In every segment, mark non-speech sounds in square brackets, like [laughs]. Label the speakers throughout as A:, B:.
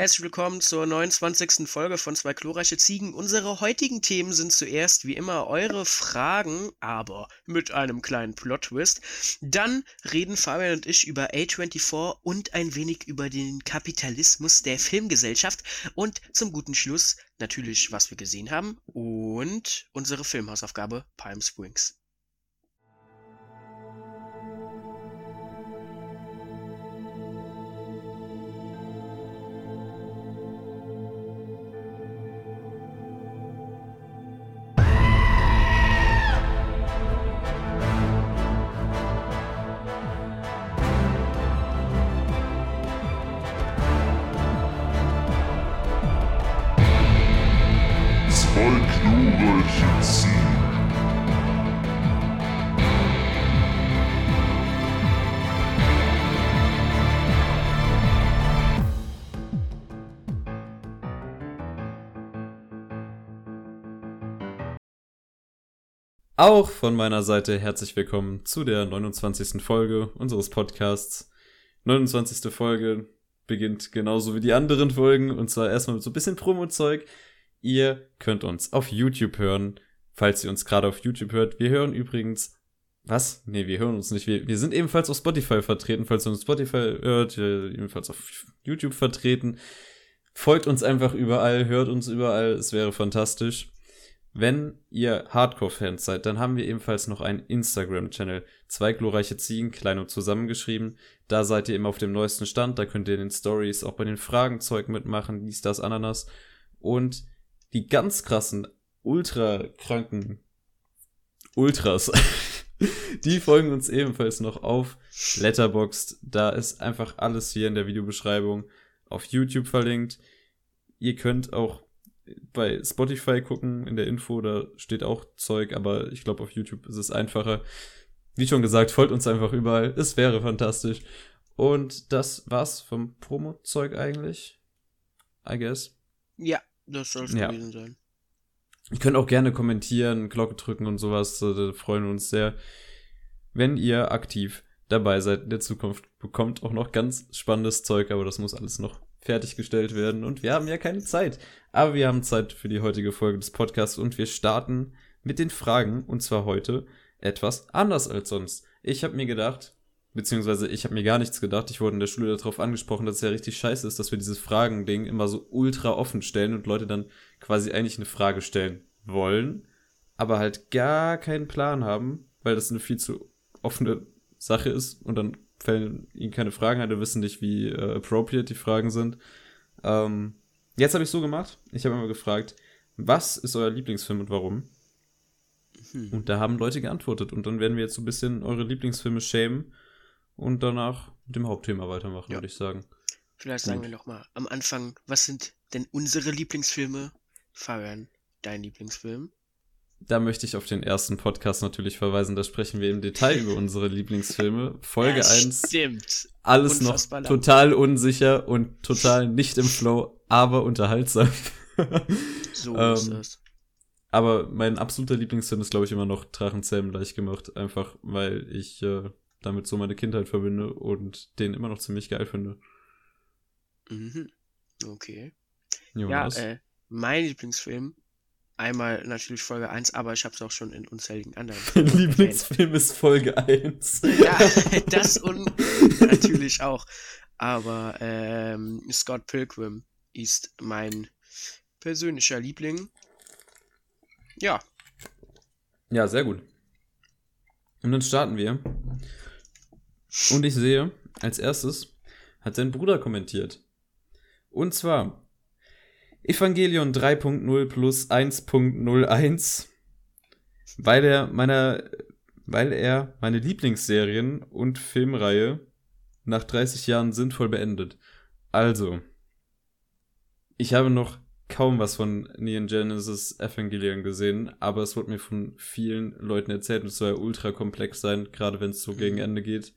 A: Herzlich willkommen zur 29. Folge von Zwei glorreiche Ziegen. Unsere heutigen Themen sind zuerst wie immer eure Fragen, aber mit einem kleinen Plot-Twist. Dann reden Fabian und ich über A24 und ein wenig über den Kapitalismus der Filmgesellschaft. Und zum guten Schluss natürlich, was wir gesehen haben und unsere Filmhausaufgabe Palm Springs.
B: Auch von meiner Seite herzlich willkommen zu der 29. Folge unseres Podcasts. 29. Folge beginnt genauso wie die anderen Folgen und zwar erstmal mit so ein bisschen Promo-Zeug. Ihr könnt uns auf YouTube hören, falls ihr uns gerade auf YouTube hört. Wir hören übrigens was? Nee, wir hören uns nicht. Wir, wir sind ebenfalls auf Spotify vertreten, falls ihr uns Spotify hört, ebenfalls auf YouTube vertreten. Folgt uns einfach überall, hört uns überall, es wäre fantastisch. Wenn ihr Hardcore-Fans seid, dann haben wir ebenfalls noch einen Instagram-Channel. Zwei glorreiche Ziegen, klein und zusammengeschrieben. Da seid ihr immer auf dem neuesten Stand. Da könnt ihr in den Stories auch bei den Fragenzeug mitmachen, dies, das, Ananas. Und die ganz krassen, ultra kranken Ultras, [laughs] die folgen uns ebenfalls noch auf Letterboxd. Da ist einfach alles hier in der Videobeschreibung auf YouTube verlinkt. Ihr könnt auch bei Spotify gucken, in der Info, da steht auch Zeug, aber ich glaube, auf YouTube ist es einfacher. Wie schon gesagt, folgt uns einfach überall. Es wäre fantastisch. Und das war's vom Promo-Zeug eigentlich. I guess.
A: Ja, das soll es ja. gewesen sein.
B: Ihr könnt auch gerne kommentieren, Glocke drücken und sowas. Da freuen wir uns sehr. Wenn ihr aktiv dabei seid in der Zukunft, bekommt auch noch ganz spannendes Zeug, aber das muss alles noch fertiggestellt werden und wir haben ja keine Zeit. Aber wir haben Zeit für die heutige Folge des Podcasts und wir starten mit den Fragen und zwar heute etwas anders als sonst. Ich habe mir gedacht, beziehungsweise ich habe mir gar nichts gedacht, ich wurde in der Schule darauf angesprochen, dass es ja richtig scheiße ist, dass wir dieses Fragending immer so ultra offen stellen und Leute dann quasi eigentlich eine Frage stellen wollen, aber halt gar keinen Plan haben, weil das eine viel zu offene Sache ist und dann fällen ihnen keine Fragen ein, wissen nicht, wie äh, appropriate die Fragen sind. Ähm, jetzt habe ich so gemacht. Ich habe immer gefragt, was ist euer Lieblingsfilm und warum? Hm. Und da haben Leute geantwortet. Und dann werden wir jetzt so ein bisschen eure Lieblingsfilme schämen und danach mit dem Hauptthema weitermachen, ja. würde ich sagen.
A: Vielleicht sagen Gut. wir noch mal am Anfang, was sind denn unsere Lieblingsfilme? Fabian, dein Lieblingsfilm?
B: Da möchte ich auf den ersten Podcast natürlich verweisen. Da sprechen wir im Detail über unsere Lieblingsfilme. Folge ja, 1.
A: Stimmt.
B: Alles Unfassbar noch total unsicher und total nicht im Flow, aber unterhaltsam. [laughs]
A: so ähm, ist es.
B: Aber mein absoluter Lieblingsfilm ist, glaube ich, immer noch Drachenzähmen leicht gemacht. Einfach, weil ich äh, damit so meine Kindheit verbinde und den immer noch ziemlich geil finde.
A: Mhm. Okay. Jonas? Ja, äh, mein Lieblingsfilm Einmal natürlich Folge 1, aber ich habe es auch schon in unzähligen anderen. [laughs]
B: Mein Lieblingsfilm ist Folge 1.
A: ja, [laughs] das und natürlich auch. Aber ähm, Scott Pilgrim ist mein persönlicher Liebling. Ja.
B: Ja, sehr gut. Und dann starten wir. Und ich sehe, als erstes hat sein Bruder kommentiert. Und zwar, Evangelion 3.0 plus 1.01, weil er meiner, weil er meine Lieblingsserien und Filmreihe nach 30 Jahren sinnvoll beendet. Also, ich habe noch kaum was von Neon Genesis Evangelion gesehen, aber es wurde mir von vielen Leuten erzählt und es soll ja ultra komplex sein, gerade wenn es so gegen mhm. Ende geht.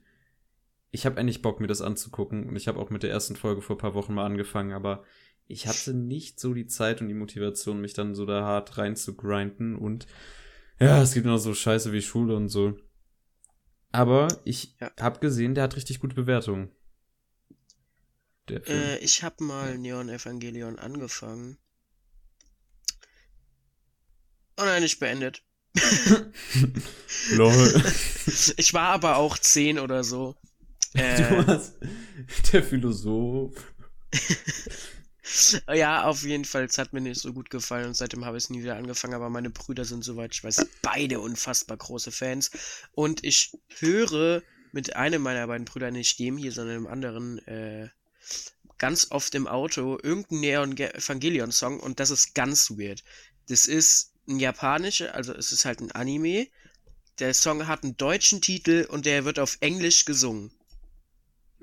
B: Ich habe eigentlich Bock, mir das anzugucken und ich habe auch mit der ersten Folge vor ein paar Wochen mal angefangen, aber ich hatte nicht so die Zeit und die Motivation, mich dann so da hart rein zu grinden und ja, es gibt noch so Scheiße wie Schule und so. Aber ich ja. habe gesehen, der hat richtig gute Bewertungen.
A: Äh, ich habe mal Neon Evangelion angefangen. Oh nein, nicht beendet. [laughs]
B: Lol. [laughs]
A: Ich war aber auch 10 oder so. Äh,
B: Du hast der Philosoph. [laughs] [laughs]
A: ja, auf jeden Fall, es hat mir nicht so gut gefallen und seitdem habe ich es nie wieder angefangen, aber meine Brüder sind soweit, ich weiß, beide unfassbar große Fans. Und ich höre mit einem meiner beiden Brüder, nicht dem hier, sondern dem anderen, äh, ganz oft im Auto irgendein Neon Ge- Evangelion Song und das ist ganz weird. Das ist ein japanischer, also es ist halt ein Anime. Der Song hat einen deutschen Titel und der wird auf Englisch gesungen.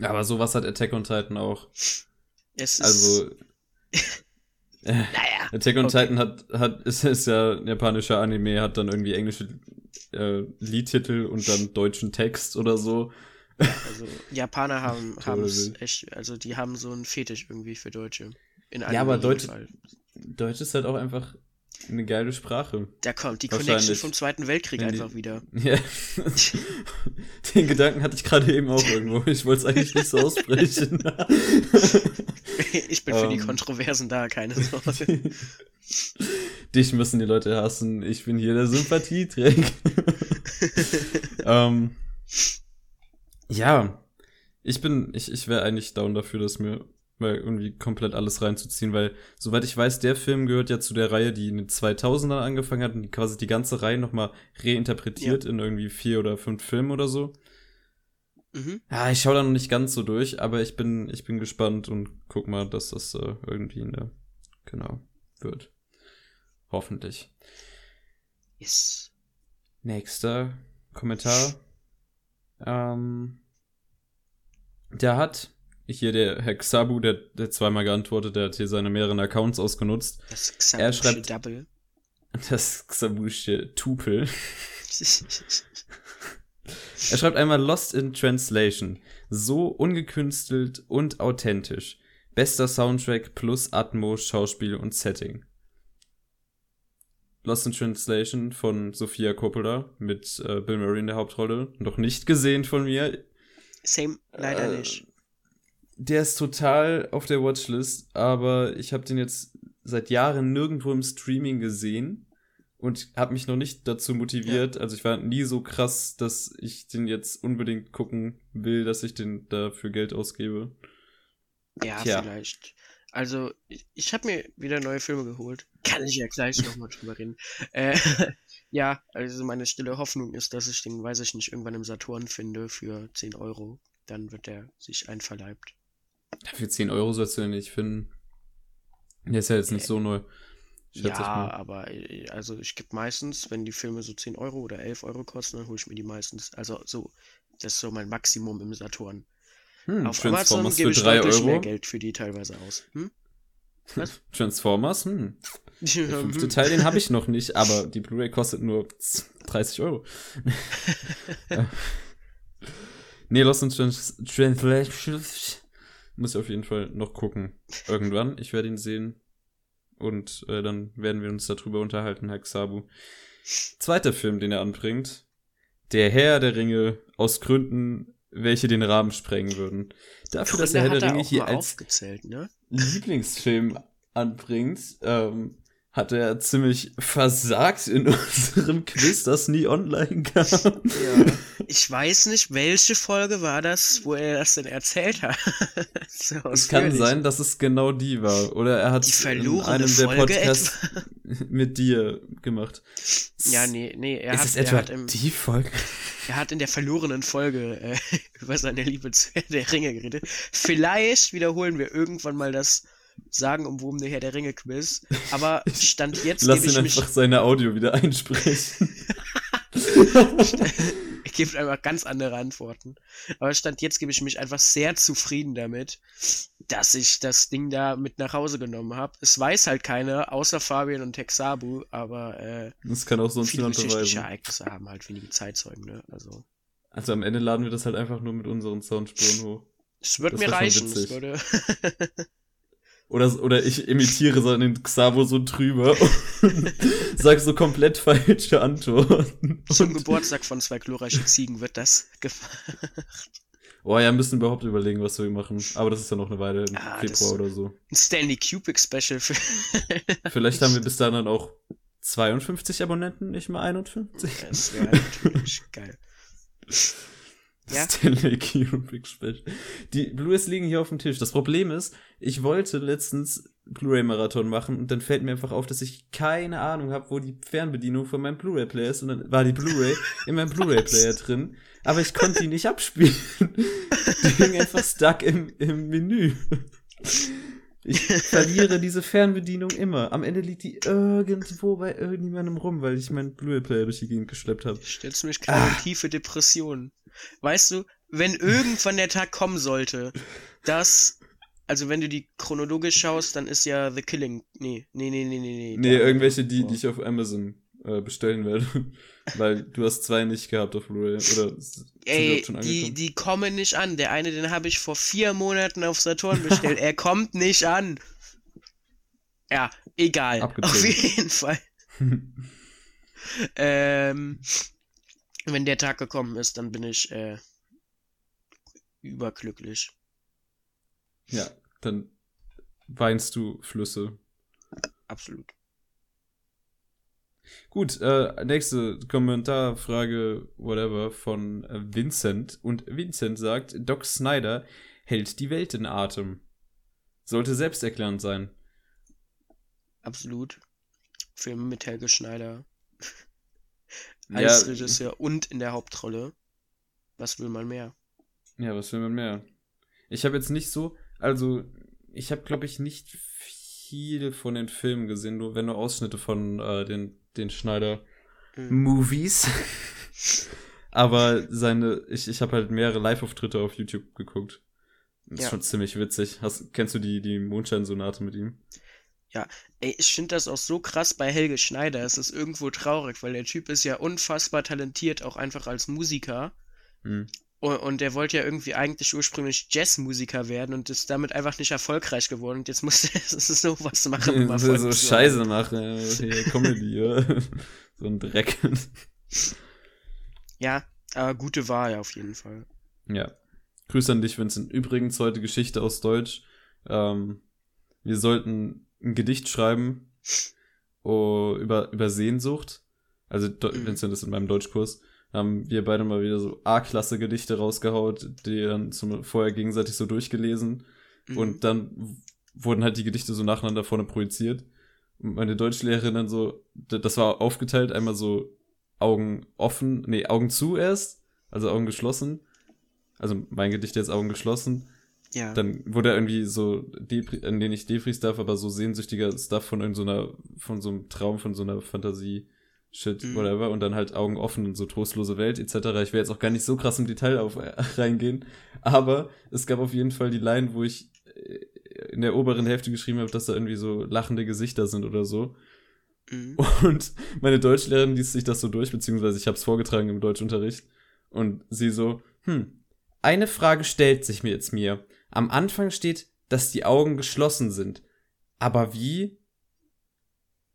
B: Aber sowas hat Attack on Titan auch.
A: Es ist,
B: Also.
A: Naja.
B: Attack on
A: Okay.
B: Titan hat, hat, [laughs] ist, ist ja ein japanischer Anime, hat dann irgendwie englische äh, Liedtitel und dann deutschen Text oder so.
A: Also Japaner [laughs] haben es echt, also die haben so einen Fetisch irgendwie für Deutsche. In
B: Ja, aber
A: Fall.
B: Deutsch ist halt auch einfach eine geile Sprache.
A: Da kommt die. Connection vom Zweiten Weltkrieg
B: Wenn die-
A: einfach wieder. [laughs]
B: Ja. Den Gedanken hatte ich gerade eben auch irgendwo. Ich wollte es eigentlich nicht so aussprechen. [laughs]
A: ich bin für die
B: Ähm.
A: Kontroversen da, keine [laughs] Sorge.
B: Dich müssen die Leute hassen. Ich bin hier der Sympathieträger. [laughs] ähm, ja, ich bin, ich, ich wäre eigentlich down dafür, dass mir mal irgendwie komplett alles reinzuziehen, weil, soweit ich weiß, der Film gehört ja zu der Reihe, die in den 2000ern angefangen hat und die quasi die ganze Reihe nochmal reinterpretiert in irgendwie vier oder fünf Filmen oder so.
A: Mhm.
B: Ja, ich schaue da noch nicht ganz so durch, aber ich bin, ich bin gespannt und guck mal, dass das äh, irgendwie in der, genau, wird. Hoffentlich.
A: Yes.
B: Nächster Kommentar. Ähm, der hat hier der Herr Xabu, der, der zweimal geantwortet, der hat hier seine mehreren Accounts ausgenutzt.
A: Das
B: Er
A: Xabushi
B: schreibt-
A: Double. [laughs]
B: Das Xabusche Tupel. [laughs] Er schreibt einmal Lost in Translation. So ungekünstelt und authentisch. Bester Soundtrack plus Atmo, Schauspiel und Setting. Lost in Translation von Sophia Coppola mit äh, Bill Murray in der Hauptrolle. Noch nicht gesehen von mir.
A: Same, leider
B: Äh,
A: nicht.
B: Der ist total auf der Watchlist, aber ich habe den jetzt seit Jahren nirgendwo im Streaming gesehen und habe mich noch nicht dazu motiviert. Also ich war nie so krass, dass ich den jetzt unbedingt gucken will, dass ich den dafür Geld ausgebe.
A: Ja,
B: tja.
A: vielleicht. Also, ich, ich habe mir wieder neue Filme geholt. Kann ich ja gleich nochmal drüber reden. [laughs] Äh, [laughs] ja, also meine stille Hoffnung ist, dass ich den, weiß ich nicht, irgendwann im Saturn finde für 10 Euro. Dann wird der sich einverleibt.
B: Für 10 Euro sollst du den nicht finden. Der ist ja jetzt nicht so neu. Schätze
A: ja, aber äh, also ich gebe meistens, wenn die Filme so 10 Euro oder 11 Euro kosten, dann hole ich mir die meistens. Also so, das ist so mein Maximum im Saturn.
B: Hm,
A: Auf Amazon gebe
B: für
A: ich
B: 3
A: deutlich mehr
B: Euro.
A: Geld für die teilweise aus. Hm? Was? [laughs]
B: Transformers, hm. Der fünfte
A: Hm.
B: Teil, den habe ich [laughs] noch nicht, aber die Blu-ray kostet nur 30 Euro. [laughs] Ja. nee, Lost in Trans Translation muss ich auf jeden Fall noch gucken. Irgendwann. Ich werde ihn sehen. Und äh, dann werden wir uns darüber unterhalten, Herr Xabu. Zweiter Film, den er anbringt. Der Herr der Ringe aus Gründen, welche den Rahmen sprengen würden. Dafür, dass der Herr
A: Gründe
B: der
A: er
B: Ringe hier als
A: aufgezählt, ne?
B: Lieblingsfilm anbringt, ähm, hat er ziemlich versagt in [laughs] unserem Quiz, das nie online kam.
A: Ja. Ich weiß nicht, welche Folge war das, wo er das denn erzählt hat. [laughs] so
B: Es kann sein, dass es genau die war. Oder er hat
A: Die
B: in einem der
A: Folge
B: Podcasts [laughs] mit dir gemacht.
A: Ja, nee, nee, er
B: ist
A: hat,
B: es etwa
A: hat im,
B: die Folge?
A: er hat in der verlorenen Folge äh, [laughs] über seine Liebe zu Herr der Ringe geredet. Vielleicht wiederholen wir irgendwann mal das sagenumwobene Herr der Ringe Quiz. Aber Stand jetzt
B: Lass ihn
A: ich mich,
B: einfach seine Audio wieder einsprechen. [laughs]
A: er gibt einfach ganz andere Antworten. Aber Stand jetzt gebe ich mich einfach sehr zufrieden damit, dass ich das Ding da mit nach Hause genommen habe. Es weiß halt keiner, außer Fabian und Texabu, aber äh,
B: Das kann auch sonst
A: viele geschichtliche. Ereignisse haben halt wenige Zeitzeugen, ne? Also.
B: Also am Ende laden wir das halt einfach nur mit unseren Soundspuren hoch.
A: Es würde
B: Das
A: mir reichen. Es würde. [laughs]
B: Oder, oder ich imitiere so den Xavo so drüber und [laughs] sag so komplett falsche Antworten.
A: Zum Geburtstag von zwei glorreichen Ziegen wird das gemacht.
B: Oh ja, müssen überhaupt überlegen, was wir machen. Aber das ist ja noch eine Weile im
A: Ah,
B: Februar
A: das-
B: oder so.
A: Ein Stanley Kubrick Special für. [laughs]
B: Vielleicht haben wir bis dahin dann auch 52 Abonnenten, nicht mal 51.
A: Das wäre natürlich geil. [laughs] Ja.
B: Stanley Kubrick Special. Die Blu-rays liegen hier auf dem Tisch. Das Problem ist, ich wollte letztens Blu-ray-Marathon machen und dann fällt mir einfach auf, dass ich keine Ahnung habe, wo die Fernbedienung von meinem Blu-ray-Player ist und dann war die Blu-ray [laughs] in meinem Blu-ray-Player drin, aber ich konnte die nicht abspielen. Die hing einfach stuck im, im Menü. Ich verliere diese Fernbedienung immer. Am Ende liegt die irgendwo bei irgendjemandem rum, weil ich meinen Blu-ray-Player durch die Gegend geschleppt habe.
A: Stellst du mich gerade in tiefe Depressionen. Weißt du, wenn irgendwann der Tag kommen sollte, dass. Also wenn du die chronologisch schaust, dann ist ja The Killing. Nee, nee, nee, nee, nee, nee.
B: Nee, irgendwelche, die,
A: Oh.
B: die ich auf Amazon äh, bestellen werde. [laughs] Weil du hast zwei nicht gehabt auf Blu-ray. Oder
A: Ey, die, die kommen nicht an. Der eine, den habe ich vor vier Monaten auf Saturn bestellt. [laughs] er kommt nicht an. Ja, egal.
B: Abgezogen.
A: Auf jeden Fall. [laughs] Ähm, wenn der Tag gekommen ist, dann bin ich äh, überglücklich.
B: ja, dann weinst du Flüsse.
A: Absolut.
B: Gut, äh, nächste Kommentarfrage, whatever, von Vincent. Und Vincent sagt, Doc Snyder hält die Welt in Atem. Sollte selbsterklärend sein.
A: Absolut. Film mit Helge Schneider
B: Ja,
A: als Regisseur und in der Hauptrolle. Was will man mehr?
B: Ja, was will man mehr? Ich habe jetzt nicht so, also ich habe glaube ich nicht viel von den Filmen gesehen, nur wenn nur Ausschnitte von äh, den den Schneider
A: Mhm.
B: Movies. [laughs] Aber seine, ich, ich habe halt mehrere Live-Auftritte auf YouTube geguckt. Das ist
A: Ja.
B: schon ziemlich witzig. Hast, kennst du die, die Mondschein-Sonate mit ihm?
A: Ey, ich finde das auch so krass bei Helge Schneider. Es ist irgendwo traurig, weil der Typ ist ja unfassbar talentiert, auch einfach als Musiker.
B: Hm.
A: Und, und der wollte ja irgendwie eigentlich ursprünglich Jazzmusiker werden und ist damit einfach nicht erfolgreich geworden. Und jetzt muss [laughs] er sowas machen, um [laughs]
B: so, so Scheiße machen, hier Comedy, ja. [laughs] so ein Dreck.
A: Ja, aber gute Wahl auf jeden Fall.
B: Ja. Grüße an dich, Vincent. Übrigens heute Geschichte aus Deutsch. Ähm, wir sollten ein Gedicht schreiben oh, über, über Sehnsucht. Also Do
A: Mhm.
B: Vincent ist in meinem Deutschkurs. Haben wir beide mal wieder so A-Klasse-Gedichte rausgehaut, die dann zum, vorher gegenseitig so durchgelesen.
A: Mhm.
B: Und dann wurden halt die Gedichte so nacheinander vorne projiziert. Und meine Deutschlehrerin dann so, das war aufgeteilt, einmal so Augen offen, nee, Augen zu erst, also Augen geschlossen. Also mein Gedicht jetzt Augen geschlossen.
A: Ja.
B: Dann wurde irgendwie so, Depri äh, nee, nicht Defris Stuff, aber so sehnsüchtiger Stuff von irgendeiner, von so einem Traum, von so einer Fantasie. Shit,
A: Mhm.
B: whatever, und dann halt Augen offen und so trostlose Welt, etc. Ich will jetzt auch gar nicht so krass im Detail auf äh, reingehen, aber es gab auf jeden Fall die Line, wo ich äh, in der oberen Hälfte geschrieben habe, dass da irgendwie so lachende Gesichter sind oder so.
A: Mhm.
B: Und meine Deutschlehrerin liest sich das so durch, beziehungsweise ich habe es vorgetragen im Deutschunterricht. Und sie so, hm, eine Frage stellt sich mir jetzt mir. Am Anfang steht, dass die Augen geschlossen sind. Aber wie?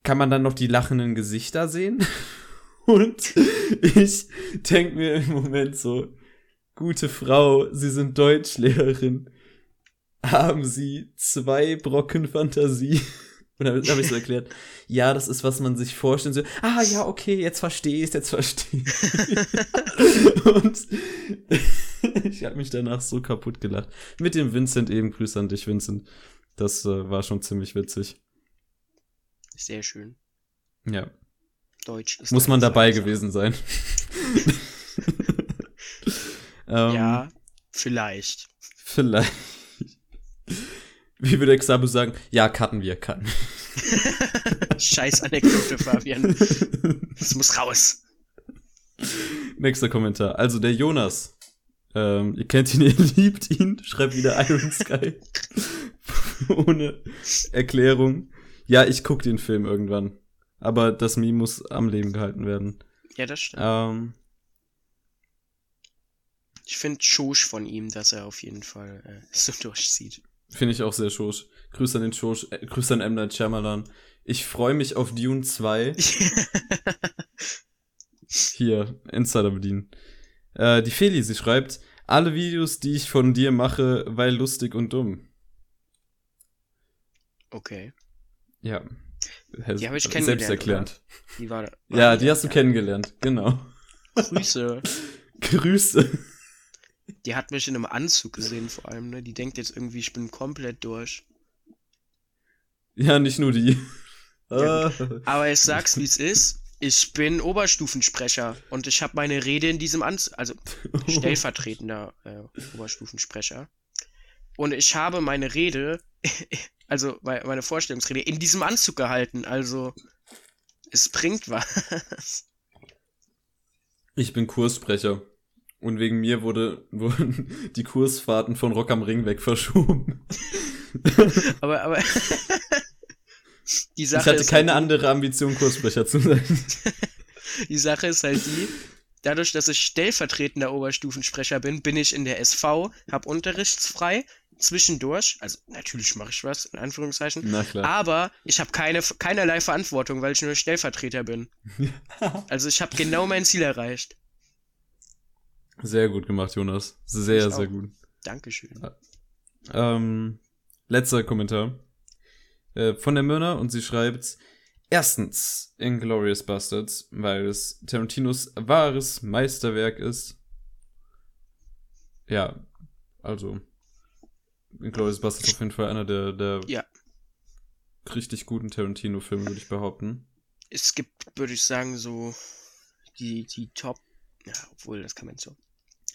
B: Kann man dann noch die lachenden Gesichter sehen? [laughs] Und ich denk mir im Moment so, gute Frau, Sie sind Deutschlehrerin. Haben Sie zwei Brocken Fantasie? [laughs] Und dann habe ich so erklärt, ja, das ist, was man sich vorstellt. So, ah, ja, okay, jetzt verstehe ich jetzt verstehe ich. [laughs] Und [laughs] ich habe mich danach so kaputt gelacht. Mit dem Vincent eben, Grüße an dich, Vincent. Das äh, war schon ziemlich witzig.
A: Sehr schön.
B: Ja,
A: Deutsch ist
B: muss man dabei
A: Sache.
B: gewesen sein. [laughs] ähm,
A: Ja, vielleicht.
B: Vielleicht. Wie würde Xabu sagen? Ja, cutten wir, cutten. [laughs]
A: Scheiß Anekdote, Fabian. Das muss raus.
B: Nächster Kommentar. Also der Jonas. Ähm, ihr kennt ihn, [laughs] ihr liebt ihn. Schreibt wieder Iron Sky. [laughs] Ohne Erklärung. Ja, ich guck den Film irgendwann. Aber das Meme muss am Leben gehalten werden.
A: Ja, das stimmt.
B: Ähm,
A: Ich finde Schosch von ihm, dass er auf jeden Fall äh, [laughs] so durchzieht.
B: Finde ich auch sehr schosch. Grüße an den Schosch, äh, Grüße an M. Night Shyamalan. Ich freue mich auf Dune 2. Hier, Insider bedienen. Äh, die Feli, sie schreibt, Alle Videos, die ich von dir mache, weil lustig und dumm.
A: Okay.
B: Ja.
A: Die habe ich kennengelernt.
B: Selbsterklärend.
A: Die war, [laughs]
B: war ja, die hast du kennengelernt, genau.
A: Grüße. [laughs]
B: Grüße.
A: Die hat mich in einem Anzug gesehen, vor allem, ne? Die denkt jetzt irgendwie, ich bin komplett durch.
B: Ja, nicht nur die.
A: Ja, [laughs] Aber ich sag's, wie es ist. Ich bin Oberstufensprecher und ich habe meine Rede in diesem Anzug, also [laughs] stellvertretender äh, Oberstufensprecher. Und ich habe meine Rede, [laughs] also meine Vorstellungsrede, in diesem Anzug gehalten. Also es bringt was. [laughs]
B: Ich bin Kurssprecher. Und wegen mir wurde, wurden die Kursfahrten von Rock am Ring weg verschoben.
A: aber, aber.
B: Die Sache ich hatte keine halt andere Ambition, Kurssprecher zu sein. [laughs]
A: die Sache ist halt die, dadurch, dass ich stellvertretender Oberstufensprecher bin, bin ich in der SV, hab unterrichtsfrei, zwischendurch, also natürlich mache ich was, in Anführungszeichen,
B: Na klar.
A: aber ich habe keine, keinerlei Verantwortung, weil ich nur Stellvertreter bin. [laughs] also ich habe genau mein Ziel erreicht.
B: Sehr gut gemacht, Jonas. Sehr, sehr gut.
A: Dankeschön.
B: Ähm, letzter Kommentar äh, von der Myrna und sie schreibt, erstens Inglourious Bastards, weil es Tarantinos wahres Meisterwerk ist. Ja, also Inglourious Bastards ist auf jeden Fall einer der, der
A: ja.
B: richtig guten Tarantino-Filme, würde ich behaupten.
A: Es gibt, würde ich sagen, so die, die Top, ja, obwohl, das kann man so.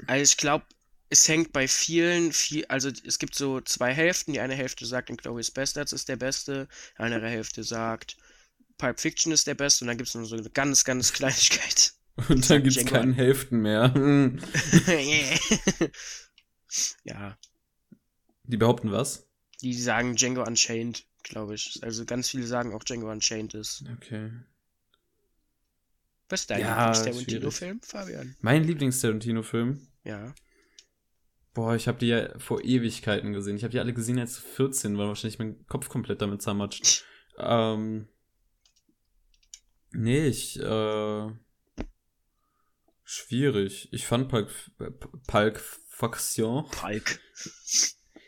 A: Also ich glaube, es hängt bei vielen, viel, also es gibt so zwei Hälften. Die eine Hälfte sagt, Inglourious Bastards ist der beste, die andere Hälfte sagt, Pulp Fiction ist der beste und dann gibt es nur so eine ganz, ganz [laughs] Kleinigkeit. [laughs]
B: Und dann gibt es keine Hälften mehr. [laughs]
A: ja.
B: Die behaupten was?
A: Die sagen Django Unchained, glaube ich. Also ganz viele sagen auch Django Unchained ist.
B: Okay.
A: Was ist dein ja, Lieblings-Tarantino-Film, Fabian?
B: Mein Lieblings-Tarantino-Film?
A: Ja.
B: Boah, ich habe die ja vor Ewigkeiten gesehen. Ich habe die alle gesehen, als 14 war wahrscheinlich mein Kopf komplett damit zermatscht. ähm. Nee, ich, äh. Schwierig. Ich fand Pulk, Pulk Faction.
A: Pulk.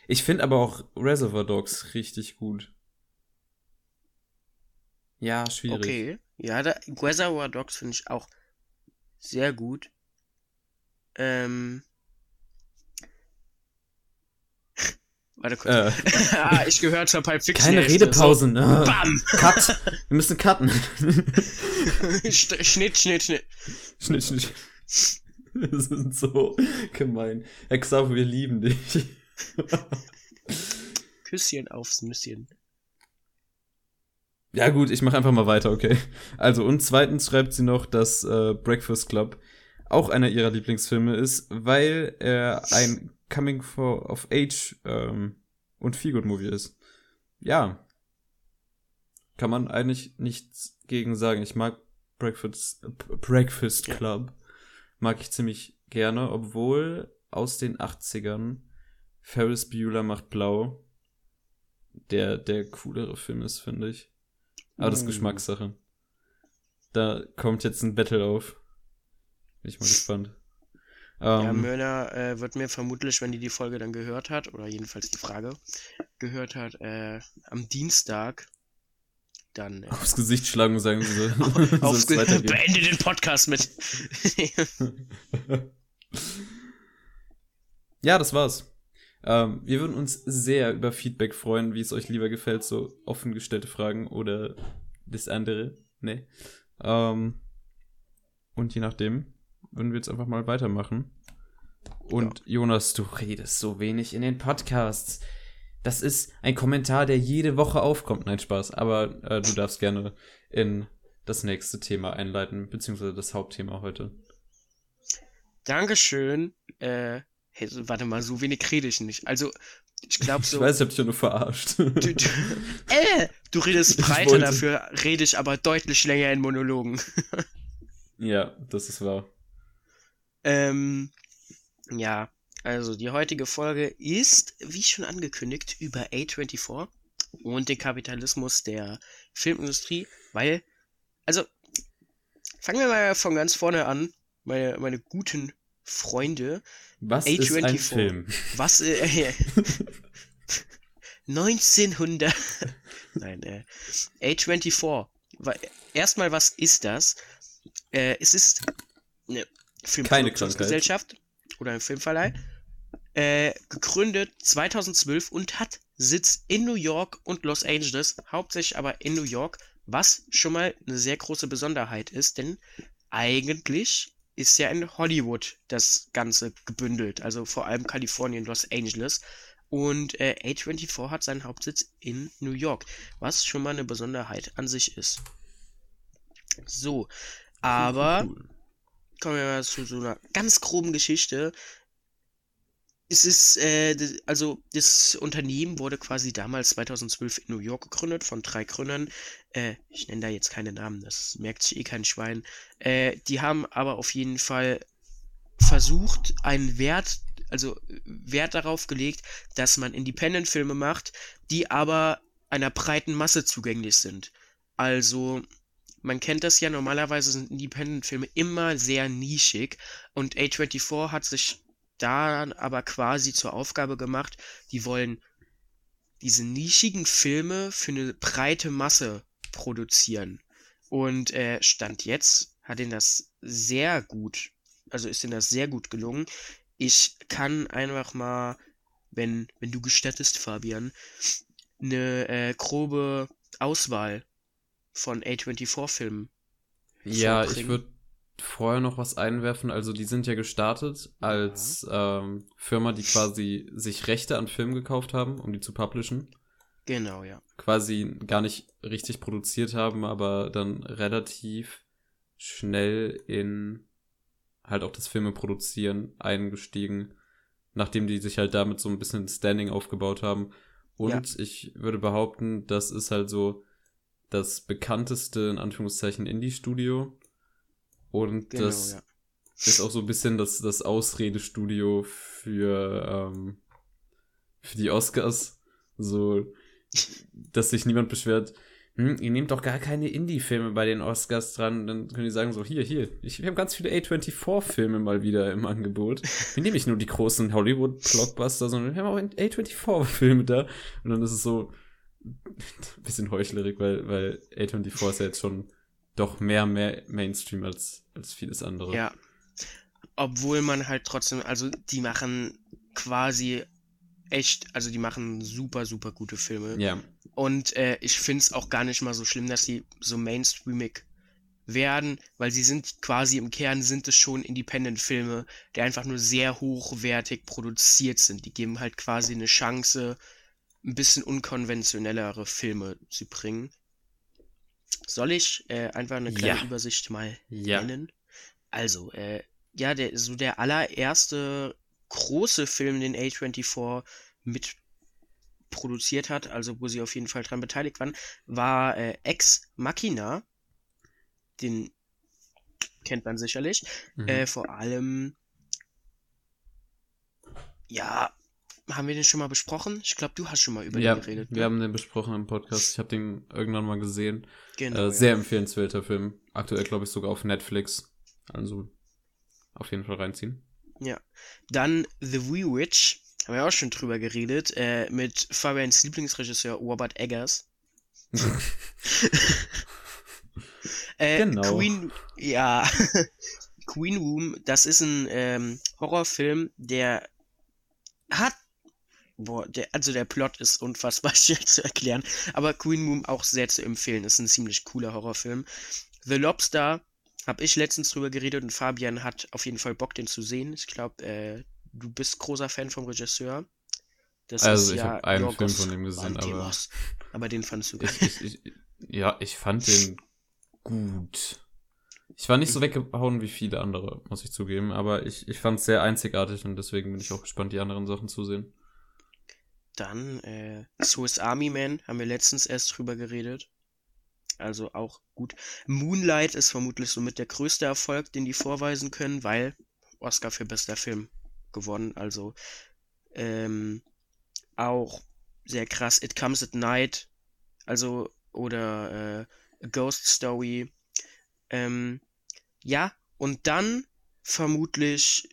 B: Ich finde aber auch Reservoir Dogs richtig gut. Ja, schwierig.
A: Okay. Ja, da, Reservoir Dogs finde ich auch sehr gut. Ähm. Warte kurz. Äh. [laughs] ah, ich gehört zur Pulp Fiction.
B: Keine Redepause, so. ne? Bam! Cut! [laughs] Wir müssen cutten.
A: Schnitt, Schnitt, Schnitt.
B: Schnitt, Schnitt. Das ist so gemein. Exakt, wir lieben dich. [laughs]
A: Küsschen aufs Nüsschen.
B: Ja gut, ich mache einfach mal weiter, okay. Also und zweitens schreibt sie noch, dass äh, Breakfast Club auch einer ihrer Lieblingsfilme ist, weil er ein Coming for of Age ähm, und Feelgood Movie ist. Ja, kann man eigentlich nichts gegen sagen. Ich mag Breakfast Breakfast Club mag ich ziemlich gerne, obwohl aus den 80ern Ferris Bueller macht blau der der coolere Film ist, finde ich. Aber das ist mm. Geschmackssache. Da kommt jetzt ein Battle auf. Bin ich mal [laughs] gespannt.
A: Ja, ähm, Mörner äh, wird mir vermutlich, wenn die die Folge dann gehört hat, oder jedenfalls die Frage gehört hat, äh, am Dienstag dann. Äh,
B: aufs Gesicht schlagen und sagen, [laughs] so,
A: aufs so beende den Podcast mit. [laughs]
B: ja, das war's. Ähm, wir würden uns sehr über Feedback freuen, wie es euch lieber gefällt, so offen gestellte Fragen oder das andere. Ne. Ähm, und je nachdem würden wir jetzt einfach mal weitermachen. Und ja. Jonas, du redest so wenig in den Podcasts. Das ist ein Kommentar, der jede Woche aufkommt. Nein, Spaß. Aber äh, du darfst gerne in das nächste Thema einleiten, beziehungsweise das Hauptthema heute.
A: Dankeschön. Äh, Hey, warte mal, so wenig rede ich nicht. Also, ich glaube [laughs] so.
B: Ich weiß, ich hab dich ja nur verarscht. Du,
A: du, [laughs] äh, du redest breiter, dafür rede ich aber deutlich länger in Monologen. [laughs]
B: ja, das ist wahr.
A: Ähm, ja, also die heutige Folge ist, wie schon angekündigt, über A24 und den Kapitalismus der Filmindustrie, weil, also, fangen wir mal von ganz vorne an, meine, meine guten Freunde.
B: Was A24. ist ein Film?
A: Was? Äh, [laughs] 1900. Nein, äh, A24. Erstmal, was ist das? Äh, es ist eine Filmproduktionsgesellschaft oder ein Filmverleih. Äh, gegründet 2012 und hat Sitz in New York und Los Angeles, hauptsächlich aber in New York, was schon mal eine sehr große Besonderheit ist, denn eigentlich ist ja in Hollywood das Ganze gebündelt, also vor allem Kalifornien, Los Angeles. Und äh, A24 hat seinen Hauptsitz in New York, was schon mal eine Besonderheit an sich ist. So, aber kommen wir mal zu so einer ganz groben Geschichte. Es ist, äh, also das Unternehmen wurde quasi damals 2012 in New York gegründet von drei Gründern. Äh, ich nenne da jetzt keine Namen, das merkt sich eh kein Schwein. Äh, die haben aber auf jeden Fall versucht, einen Wert also Wert darauf gelegt, dass man Independent-Filme macht, die aber einer breiten Masse zugänglich sind. Also, man kennt das ja, normalerweise sind Independent-Filme immer sehr nischig und A24 hat sich da aber quasi zur Aufgabe gemacht, die wollen diese nischigen Filme für eine breite Masse produzieren. Und äh, Stand jetzt hat ihnen das sehr gut, also ist ihnen das sehr gut gelungen. Ich kann einfach mal, wenn, wenn du gestattest, Fabian, eine äh, grobe Auswahl von A24-Filmen.
B: Ja, ich würde vorher noch was einwerfen. Also, die sind ja gestartet als ja. Ähm, Firma, die quasi sich Rechte an Filmen gekauft haben, um die zu publishen.
A: Genau, ja.
B: Quasi gar nicht richtig produziert haben, aber dann relativ schnell in halt auch das Filme produzieren eingestiegen, nachdem die sich halt damit so ein bisschen Standing aufgebaut haben. Und ja. ich würde behaupten, das ist halt so das bekannteste, in Anführungszeichen, Indie-Studio. Und genau, das ja. ist auch so ein bisschen das, das Ausredestudio für, ähm, für die Oscars. So, dass sich niemand beschwert, hm, ihr nehmt doch gar keine Indie-Filme bei den Oscars dran. Dann können die sagen so, hier, hier, ich, wir haben ganz viele A24-Filme mal wieder im Angebot. Wir nehmen nicht nur die großen Hollywood-Blockbuster, sondern wir haben auch A24-Filme da. Und dann ist es so [laughs] bisschen heuchlerig, weil, weil A24 ist ja jetzt schon doch mehr, mehr Mainstream als, als vieles andere.
A: Ja. Obwohl man halt trotzdem, also die machen quasi echt, also die machen super, super gute Filme.
B: Ja.
A: Und äh, ich finde es auch gar nicht mal so schlimm, dass sie so mainstreamig werden, weil sie sind quasi im Kern sind es schon Independent-Filme, die einfach nur sehr hochwertig produziert sind. Die geben halt quasi eine Chance, ein bisschen unkonventionellere Filme zu bringen. Soll ich äh, einfach eine kleine ja. Übersicht mal ja. nennen? Also, äh, ja, der, so der allererste große Film, den A24 mit produziert hat, also wo sie auf jeden Fall dran beteiligt waren, war äh, Ex Machina. Den kennt man sicherlich. Mhm. Äh, vor allem, ja, haben wir den schon mal besprochen? Ich glaube, du hast schon mal über
B: ja,
A: den geredet.
B: Wir ne? haben den besprochen im Podcast. Ich habe den irgendwann mal gesehen. Genau, äh, sehr ja. empfehlenswerter Film. Aktuell, glaube ich, sogar auf Netflix. Also auf jeden Fall reinziehen.
A: Ja. Dann The Wee Witch haben wir auch schon drüber geredet, äh, mit Fabians Lieblingsregisseur Robert Eggers. [laughs] äh, genau. Queen, ja, [laughs] Queen Room, das ist ein ähm, Horrorfilm, der hat, boah, der, also der Plot ist unfassbar [laughs] schwer zu erklären, aber Queen Room auch sehr zu empfehlen, ist ein ziemlich cooler Horrorfilm. The Lobster, hab ich letztens drüber geredet und Fabian hat auf jeden Fall Bock, den zu sehen. Ich glaube, äh, du bist großer Fan vom Regisseur.
B: Das also ich ja habe einen Yorgos Film von ihm gesehen, aber
A: aber den fandest du
B: ich, ja, ich fand den gut. Ich war nicht so weggehauen wie viele andere, muss ich zugeben, aber ich, ich fand es sehr einzigartig und deswegen bin ich auch gespannt, die anderen Sachen zu sehen.
A: Dann äh, Swiss Army Man haben wir letztens erst drüber geredet. Also auch gut. Moonlight ist vermutlich somit der größte Erfolg, den die vorweisen können, weil Oscar für bester Film gewonnen. Also ähm, auch sehr krass. It Comes at Night, also oder äh, Ghost Story. Ähm, ja, und dann vermutlich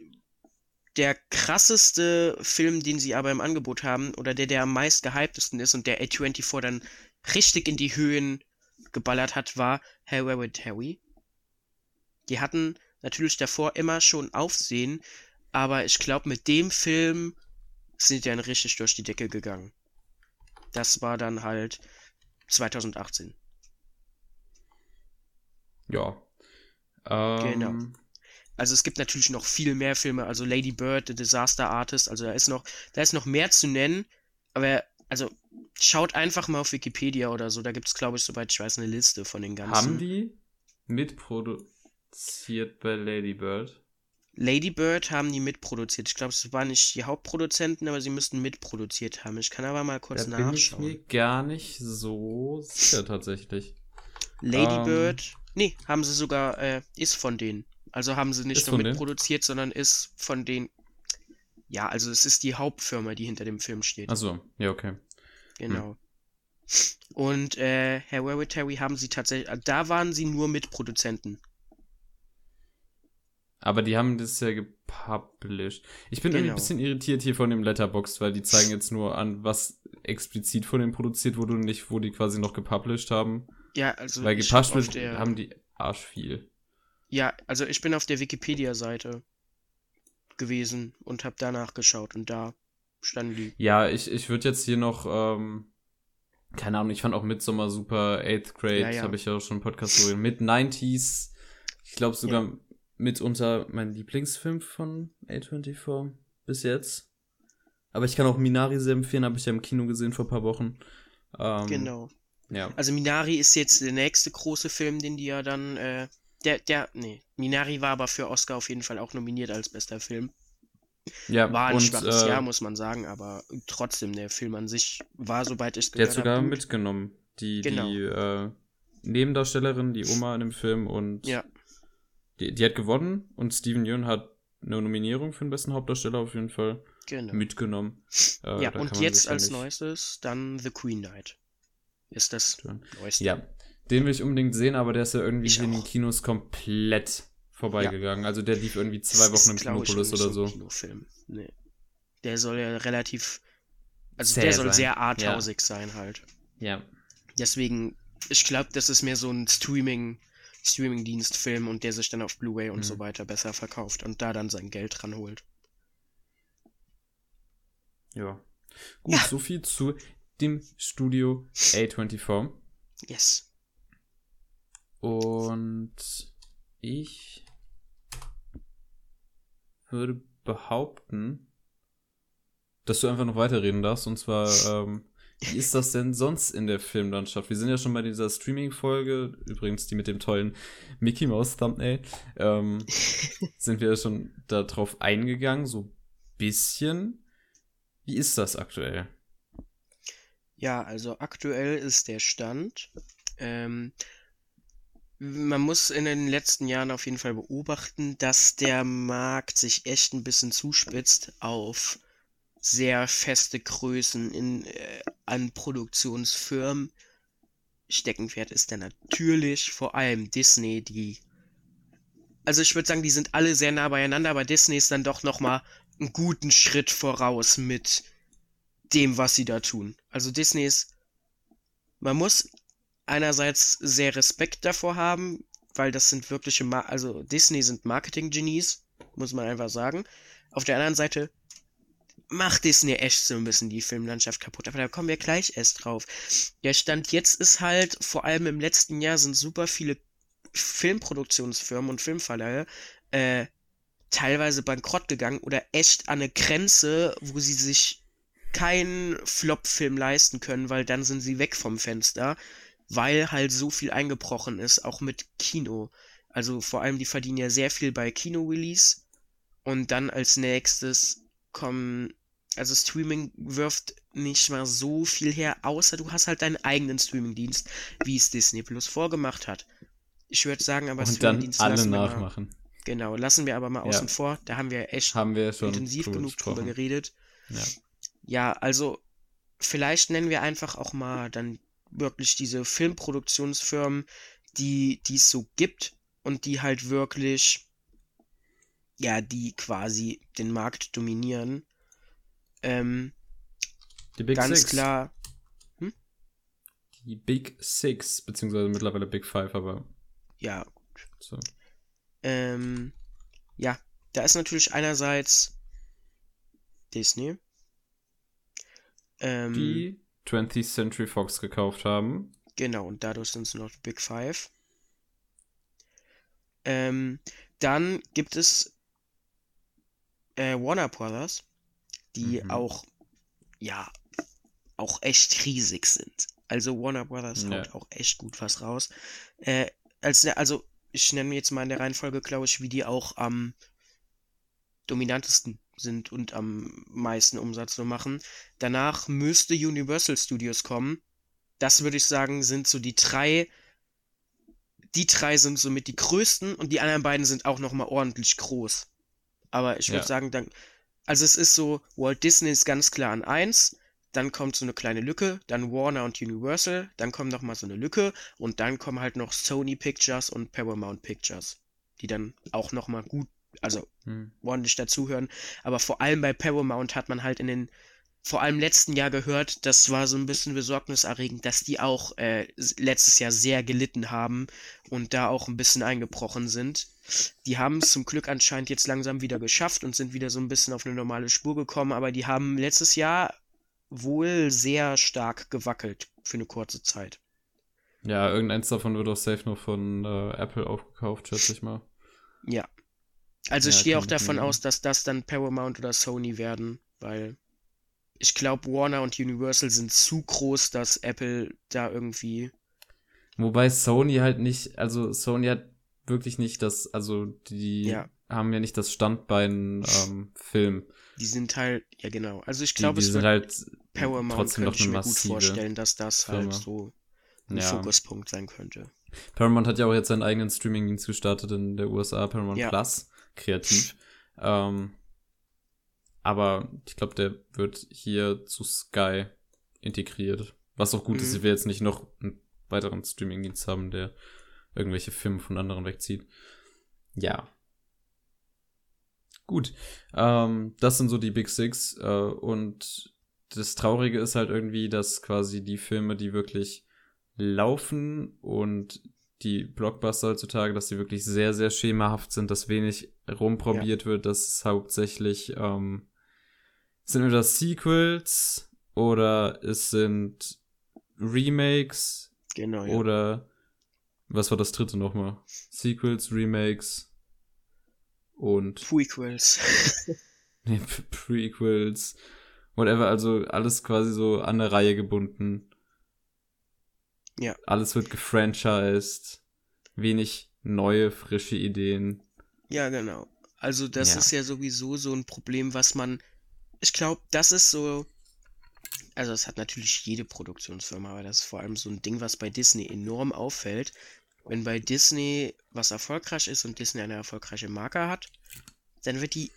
A: der krasseste Film, den sie aber im Angebot haben, oder der, der am meist gehyptesten ist und der A24 dann richtig in die Höhen geballert hat, war Hereditary. Die hatten natürlich davor immer schon Aufsehen, aber ich glaube, mit dem Film sind die dann richtig durch die Decke gegangen. Das war dann halt 2018.
B: Ja.
A: Ähm, genau. Also es gibt natürlich noch viel mehr Filme, also Lady Bird, The Disaster Artist, also da ist noch, da ist noch mehr zu nennen, aber also schaut einfach mal auf Wikipedia oder so, da gibt es, glaube ich, soweit ich weiß, eine Liste von den ganzen.
B: Haben die mitproduziert bei Lady Bird?
A: Lady Bird haben die mitproduziert. Ich glaube, es waren nicht die Hauptproduzenten, aber sie müssten mitproduziert haben. Ich kann aber mal kurz da nachschauen.
B: Bin ich mir gar nicht so sicher tatsächlich.
A: Lady ähm, Bird, nee, haben sie sogar, äh, ist von denen. Also haben sie nicht nur mitproduziert, sondern ist von denen. Ja, also es ist die Hauptfirma, die hinter dem Film steht.
B: Achso, ja, okay.
A: Genau. Hm. Und äh, Hereditary haben sie tatsächlich, da waren sie nur Mitproduzenten.
B: Aber die haben das ja gepublished. Ich bin genau. irgendwie ein bisschen irritiert hier von dem Letterbox, weil die zeigen jetzt nur an, was explizit von denen produziert wurde und nicht, wo die quasi noch gepublished haben.
A: Ja, also.
B: Weil gepublished haben die arsch viel.
A: Ja, also ich bin auf der Wikipedia-Seite gewesen und habe danach geschaut und da standen die.
B: Ja, ich, ich würde jetzt hier noch, ähm, keine Ahnung, ich fand auch Midsommar super, 8th Grade, ja, ja. habe ich ja auch schon im Podcast so mit 90s. Ich glaube sogar ja mitunter mein Lieblingsfilm von A24 bis jetzt. Aber ich kann auch Minari sehr empfehlen, habe ich ja im Kino gesehen vor ein paar Wochen.
A: Ähm, genau.
B: Ja.
A: Also Minari ist jetzt der nächste große Film, den die ja dann, äh, der, der, nee, Minari war aber für Oscar auf jeden Fall auch nominiert als bester Film. Ja, war ein und, schwaches äh, Jahr, muss man sagen, aber trotzdem, der Film an sich war, soweit ich es
B: gehört habe. Der hat sogar hab, mitgenommen. Die, genau. die äh, Nebendarstellerin, die Oma in dem Film und
A: ja.
B: Die, die hat gewonnen und Steven Yeun hat eine Nominierung für den besten Hauptdarsteller auf jeden Fall genau. mitgenommen.
A: Äh, ja, und jetzt als neuestes dann The Queen Knight. Ist das
B: neueste. Ja, den will ich unbedingt sehen, aber der ist ja irgendwie in den Kinos komplett vorbeigegangen. Ja. Also der lief irgendwie zwei Wochen im Kinopolis oder so.
A: Kinofilm. Nee. Der soll ja relativ. Also Zäh der soll sein. sehr arthausig ja. sein halt.
B: Ja.
A: Deswegen, ich glaube, das ist mehr so ein Streaming- Streamingdienst filmen und der sich dann auf Blu-ray und mhm. so weiter besser verkauft und da dann sein Geld dran holt.
B: Ja. Gut, ja. so viel zu dem Studio A24.
A: Yes.
B: Und ich würde behaupten, dass du einfach noch weiterreden darfst. Und zwar ähm, wie ist das denn sonst in der Filmlandschaft? Wir sind ja schon bei dieser Streaming-Folge, übrigens die mit dem tollen Mickey Mouse Thumbnail, ähm, [laughs] sind wir schon darauf eingegangen, so bisschen. Wie ist das aktuell?
A: Ja, also aktuell ist der Stand. Ähm, man muss in den letzten Jahren auf jeden Fall beobachten, dass der Markt sich echt ein bisschen zuspitzt auf sehr feste Größen in, äh, an Produktionsfirmen. Steckenpferd ist dann natürlich vor allem Disney, die. Also ich würde sagen, die sind alle sehr nah beieinander, aber Disney ist dann doch nochmal einen guten Schritt voraus mit dem, was sie da tun. Also Disney ist. Man muss einerseits sehr Respekt davor haben, weil das sind wirkliche, Ma also Disney sind Marketing-Genies, muss man einfach sagen. Auf der anderen Seite macht Disney echt so ein bisschen die Filmlandschaft kaputt. Aber da kommen wir gleich erst drauf. Der Stand jetzt ist halt, vor allem im letzten Jahr sind super viele Filmproduktionsfirmen und Filmverleihe äh, teilweise bankrott gegangen oder echt an eine Grenze, wo sie sich keinen Flop-Film leisten können, weil dann sind sie weg vom Fenster, weil halt so viel eingebrochen ist, auch mit Kino. Also vor allem, die verdienen ja sehr viel bei Kino-Release und dann als nächstes kommen also Streaming wirft nicht mal so viel her, außer du hast halt deinen eigenen Streamingdienst, wie es Disney Plus vorgemacht hat. Ich würde sagen, aber
B: Und dann alle nachmachen.
A: Mal, genau, lassen wir aber mal außen ja. vor. Da haben wir echt
B: haben wir
A: intensiv genug
B: gesprochen.
A: drüber geredet.
B: Ja.
A: ja, also vielleicht nennen wir einfach auch mal dann wirklich diese Filmproduktionsfirmen, die es so gibt und die halt wirklich ja, die quasi den Markt dominieren. Ähm,
B: Die Big
A: ganz
B: Six.
A: klar,
B: Die Big Six, beziehungsweise mittlerweile Big Five, aber
A: ja,
B: so.
A: ähm, ja, da ist natürlich einerseits Disney. Ähm,
B: Die 20th Century Fox gekauft haben.
A: Genau, und dadurch sind es noch Big Five. Ähm, dann gibt es äh, Warner Brothers, die
B: Mhm.
A: auch, ja, auch echt riesig sind. Also Warner Brothers
B: Ja.
A: haut auch echt gut was raus. Äh, als, also ich nenne jetzt mal in der Reihenfolge, glaube ich, wie die auch am dominantesten sind und am meisten Umsatz so machen. Danach müsste Universal Studios kommen. Das würde ich sagen, sind so die drei. Die drei sind somit die größten und die anderen beiden sind auch nochmal ordentlich groß. Aber ich würde
B: Ja.
A: sagen, dann. Also es ist so, Walt Disney ist ganz klar an eins, dann kommt so eine kleine Lücke, dann Warner und Universal, dann kommt nochmal so eine Lücke und dann kommen halt noch Sony Pictures und Paramount Pictures, die dann auch nochmal gut, also
B: Hm.
A: ordentlich dazuhören. Aber vor allem bei Paramount hat man halt in den, vor allem letzten Jahr gehört, das war so ein bisschen besorgniserregend, dass die auch äh, letztes Jahr sehr gelitten haben und da auch ein bisschen eingebrochen sind. Die haben es zum Glück anscheinend jetzt langsam wieder geschafft und sind wieder so ein bisschen auf eine normale Spur gekommen, aber die haben letztes Jahr wohl sehr stark gewackelt für eine kurze Zeit.
B: Ja, irgendeins davon wird auch safe noch von äh, Apple aufgekauft, schätze ich mal.
A: Ja. Also
B: Ja,
A: ich gehe auch davon
B: kann-
A: aus, dass das dann Paramount oder Sony werden, weil ich glaube, Warner und Universal sind zu groß, dass Apple da irgendwie.
B: Wobei Sony halt nicht, also Sony hat wirklich nicht das, also die
A: Ja.
B: haben ja nicht das Standbein ähm, Film.
A: Die sind halt, ja genau. Also ich glaube, es
B: sind
A: wird
B: halt
A: Paramount
B: trotzdem
A: könnte
B: noch
A: ich
B: eine
A: mir gut vorstellen, dass das halt
B: Firma.
A: so ein
B: Ja.
A: Fokuspunkt sein könnte.
B: Paramount hat ja auch jetzt seinen eigenen Streamingdienst gestartet in der USA, Paramount
A: Ja.
B: Plus, kreativ. Ähm, aber ich glaube, der wird hier zu Sky integriert. Was auch gut ist,
A: Mhm.
B: dass wir jetzt nicht noch einen weiteren Streamingdienst haben, der irgendwelche Filme von anderen wegzieht. Ja. Gut. Ähm, das sind so die Big Six. Äh, und das Traurige ist halt irgendwie, dass quasi die Filme, die wirklich laufen und die Blockbuster heutzutage, dass die wirklich sehr, sehr schemahaft sind, dass wenig rumprobiert wird, dass es hauptsächlich ähm, sind entweder Sequels oder es sind Remakes
A: Genau, ja.
B: oder was war das dritte nochmal? Sequels, Remakes und
A: Prequels. [laughs]
B: nee, Prequels, whatever, also alles quasi so an der Reihe gebunden.
A: Ja.
B: Alles wird gefranchised, wenig neue, frische Ideen.
A: Ja, genau. Also das
B: Ja.
A: ist ja sowieso so ein Problem, was man, ich glaube, das ist so, also das hat natürlich jede Produktionsfirma, aber das ist vor allem so ein Ding, was bei Disney enorm auffällt. Wenn bei Disney was erfolgreich ist und Disney eine erfolgreiche Marke hat, dann wird die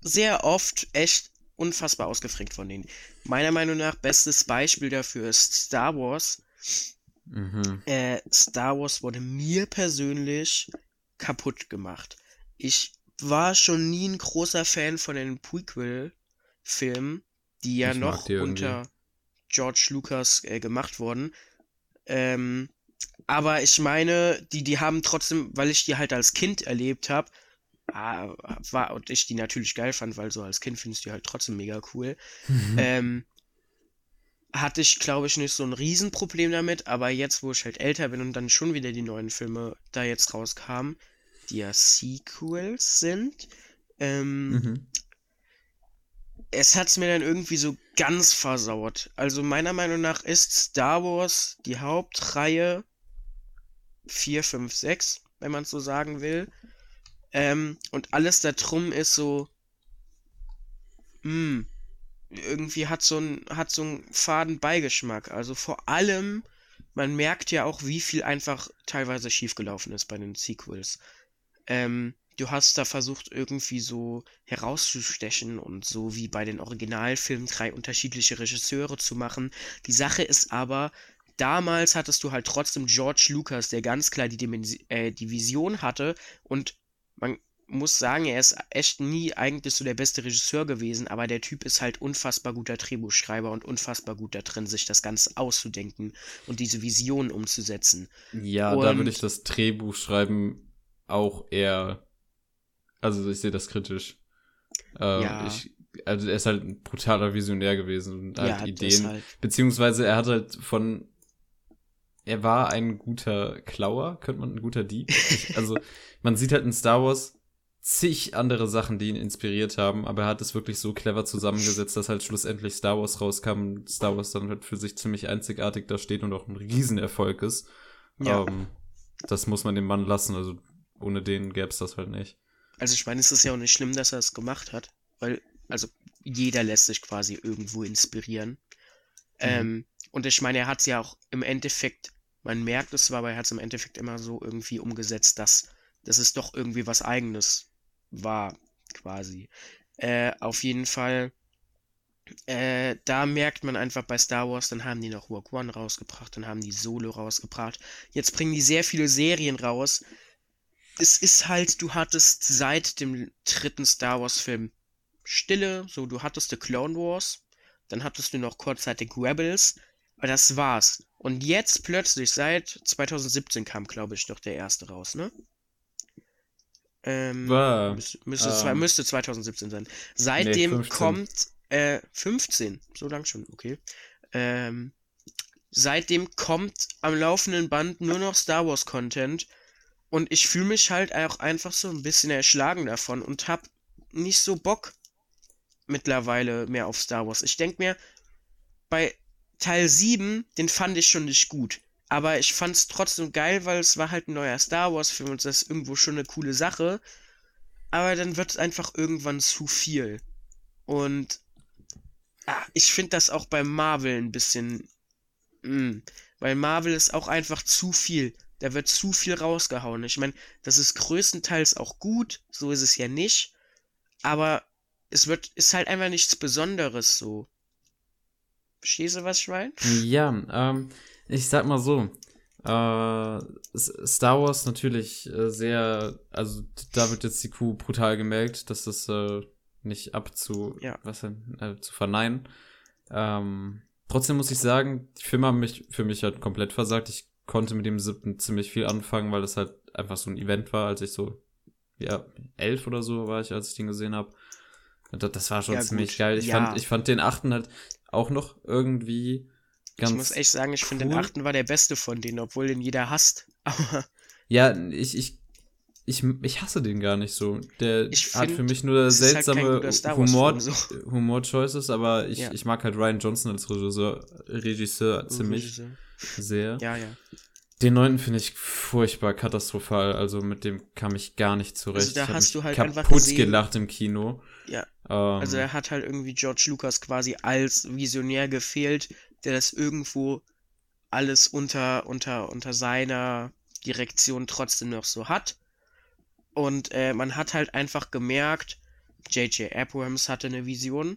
A: sehr oft echt unfassbar ausgefrankt von denen. Meiner Meinung nach bestes Beispiel dafür ist Star Wars.
B: Mhm.
A: Äh, Star Wars wurde mir persönlich kaputt gemacht. Ich war schon nie ein großer Fan von den Prequel-Filmen, die ja
B: Ich
A: noch
B: die
A: unter George Lucas äh, gemacht wurden. Ähm, aber ich meine, die, die haben trotzdem, weil ich die halt als Kind erlebt habe, ah, war und ich die natürlich geil fand, weil so als Kind findest du die halt trotzdem mega cool. [laughs] Ähm, hatte ich, glaube ich, nicht so ein Riesenproblem damit, aber jetzt, wo ich halt älter bin und dann schon wieder die neuen Filme da jetzt rauskamen, die ja Sequels sind, ähm,
B: Mhm.
A: es hat's mir dann irgendwie so ganz versaut. Also meiner Meinung nach ist Star Wars die Hauptreihe 4, 5, 6, wenn man es so sagen will. Ähm, und alles da drum ist so, hm, irgendwie hat so ein, hat so einen faden Beigeschmack. Also vor allem, man merkt ja auch, wie viel einfach teilweise schiefgelaufen ist bei den Sequels. Ähm, du hast da versucht, irgendwie so herauszustechen und so wie bei den Originalfilmen drei unterschiedliche Regisseure zu machen. Die Sache ist aber, damals hattest du halt trotzdem George Lucas, der ganz klar die, Dimensi äh, die Vision hatte und man muss sagen, er ist echt nie eigentlich so der beste Regisseur gewesen, aber der Typ ist halt unfassbar guter Drehbuchschreiber und unfassbar gut da drin, sich das Ganze auszudenken und diese Visionen umzusetzen.
B: Ja, und da würde ich das Drehbuchschreiben auch eher, also ich sehe das kritisch. Äh, ja. Ich, also er ist halt ein brutaler Visionär gewesen und halt ja, Ideen. Deshalb. Beziehungsweise er hat halt von er war ein guter Klauer, könnte man ein guter Dieb. also [laughs] man sieht halt in Star Wars zig andere Sachen, die ihn inspiriert haben, aber er hat es wirklich so clever zusammengesetzt, dass halt schlussendlich Star Wars rauskam und Star Wars dann halt für sich ziemlich einzigartig da steht und auch ein Riesenerfolg ist. Ja. Ähm, das muss man dem Mann lassen, also ohne den gäbe es das halt nicht.
A: Also ich meine, es ist ja auch nicht schlimm, dass er es gemacht hat, weil, also jeder lässt sich quasi irgendwo inspirieren. Mhm. Ähm, und ich meine, er hat es ja auch im Endeffekt, man merkt es zwar, aber er hat es im Endeffekt immer so irgendwie umgesetzt, dass, dass es doch irgendwie was Eigenes war, quasi. Äh, auf jeden Fall, äh, da merkt man einfach bei Star Wars, dann haben die noch Rogue One rausgebracht, dann haben die Solo rausgebracht. Jetzt bringen die sehr viele Serien raus. Es ist halt, du hattest seit dem dritten Star Wars-Film Stille, so du hattest The Clone Wars, dann hattest du noch kurzzeitig Rebels, aber das war's. Und jetzt plötzlich, seit 2017 kam, glaube ich, doch der erste raus, ne? Ähm, War, müsste, müsste, ähm, müsste 2017 sein. Seitdem nee, kommt äh, 15, so lang schon, okay. Ähm, seitdem kommt am laufenden Band nur noch Star Wars Content und ich fühle mich halt auch einfach so ein bisschen erschlagen davon und hab nicht so Bock mittlerweile mehr auf Star Wars. Ich denke mir, bei Teil 7, den fand ich schon nicht gut. Aber ich fand es trotzdem geil, weil es war halt ein neuer Star Wars-Film und das ist irgendwo schon eine coole Sache. Aber dann wird es einfach irgendwann zu viel. Und ah, ich finde das auch bei Marvel ein bisschen. Mh, mm, weil Marvel ist auch einfach zu viel. Da wird zu viel rausgehauen. Ich meine, das ist größtenteils auch gut, so ist es ja nicht. Aber es wird, ist halt einfach nichts Besonderes so. Verstehst du, was ich meine?
B: Ja, ähm, ich sag mal so, äh, Star Wars natürlich äh, sehr, also da wird jetzt die Kuh brutal gemerkt, dass das äh, nicht abzu, ja. was denn, äh, zu verneinen. Ähm, trotzdem muss ich sagen, die Filme haben mich für mich halt komplett versagt. Ich konnte mit dem siebten ziemlich viel anfangen, weil das halt einfach so ein Event war, als ich so, ja, elf oder so war ich, als ich den gesehen habe. Das, das war schon ja, ziemlich gut. geil. Ich, ja. fand, ich fand den achten halt auch noch irgendwie
A: Ganz ich muss echt sagen, ich cool. finde den achten war der beste von denen, obwohl den jeder hasst. [laughs] Aber
B: ja, ich, ich, ich, ich hasse den gar nicht so. Der ich hat für mich nur halt seltsame halt Humor, so. Humor-Choices, aber ich, ja. ich mag halt Ryan Johnson als Regisseur, Regisseur ziemlich Regisseur. sehr.
A: Ja, ja.
B: Den neunten finde ich furchtbar katastrophal, also mit dem kam ich gar nicht zurecht.
A: Also da hast du halt
B: kaputt einfach gesehen, gelacht im Kino.
A: Ja. Ähm, also er hat halt irgendwie George Lucas quasi als Visionär gefehlt, der das irgendwo alles unter, unter, unter seiner Direktion trotzdem noch so hat. Und äh, man hat halt einfach gemerkt, J.J. Abrams hatte eine Vision,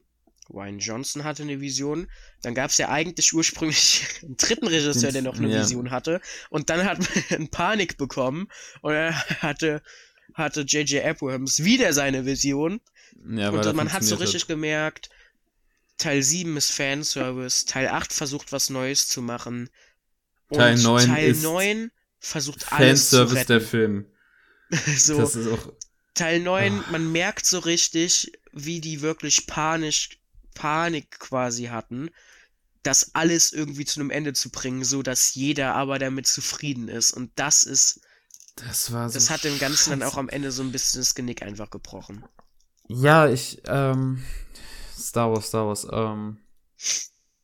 A: Ryan Johnson hatte eine Vision, dann gab es ja eigentlich ursprünglich [laughs] einen dritten Regisseur, der noch eine ja. Vision hatte, und dann hat man [laughs] Panik bekommen und er hatte hatte J.J. Abrams wieder seine Vision. Ja, und man hat so richtig hat. gemerkt, Teil 7 ist Fanservice, Teil 8 versucht was Neues zu machen.
B: Und Teil 9
A: Teil ist 9 versucht alles zu retten.
B: der Film. [laughs]
A: so, das ist auch Teil 9, oh. man merkt so richtig, wie die wirklich panisch, Panik quasi hatten, das alles irgendwie zu einem Ende zu bringen, so dass jeder aber damit zufrieden ist. Und das ist.
B: Das war so.
A: Das hat dem Ganzen dann auch am Ende so ein bisschen das Genick einfach gebrochen.
B: Ja, ich, ähm, Star Wars, Star Wars. Ähm,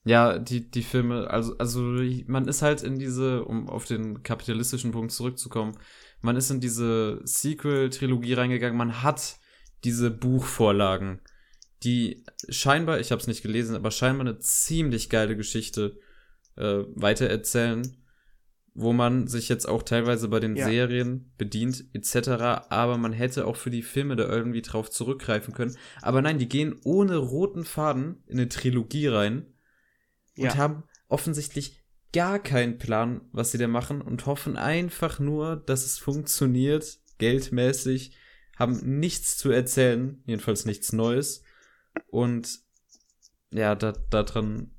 B: ja, die, die Filme, also, also man ist halt in diese, um auf den kapitalistischen Punkt zurückzukommen, man ist in diese Sequel-Trilogie reingegangen, man hat diese Buchvorlagen, die scheinbar, ich habe es nicht gelesen, aber scheinbar eine ziemlich geile Geschichte äh, weitererzählen wo man sich jetzt auch teilweise bei den ja. Serien bedient, etc. Aber man hätte auch für die Filme da irgendwie drauf zurückgreifen können. Aber nein, die gehen ohne roten Faden in eine Trilogie rein ja. und haben offensichtlich gar keinen Plan, was sie da machen und hoffen einfach nur, dass es funktioniert, geldmäßig, haben nichts zu erzählen, jedenfalls nichts Neues. Und ja, da, daran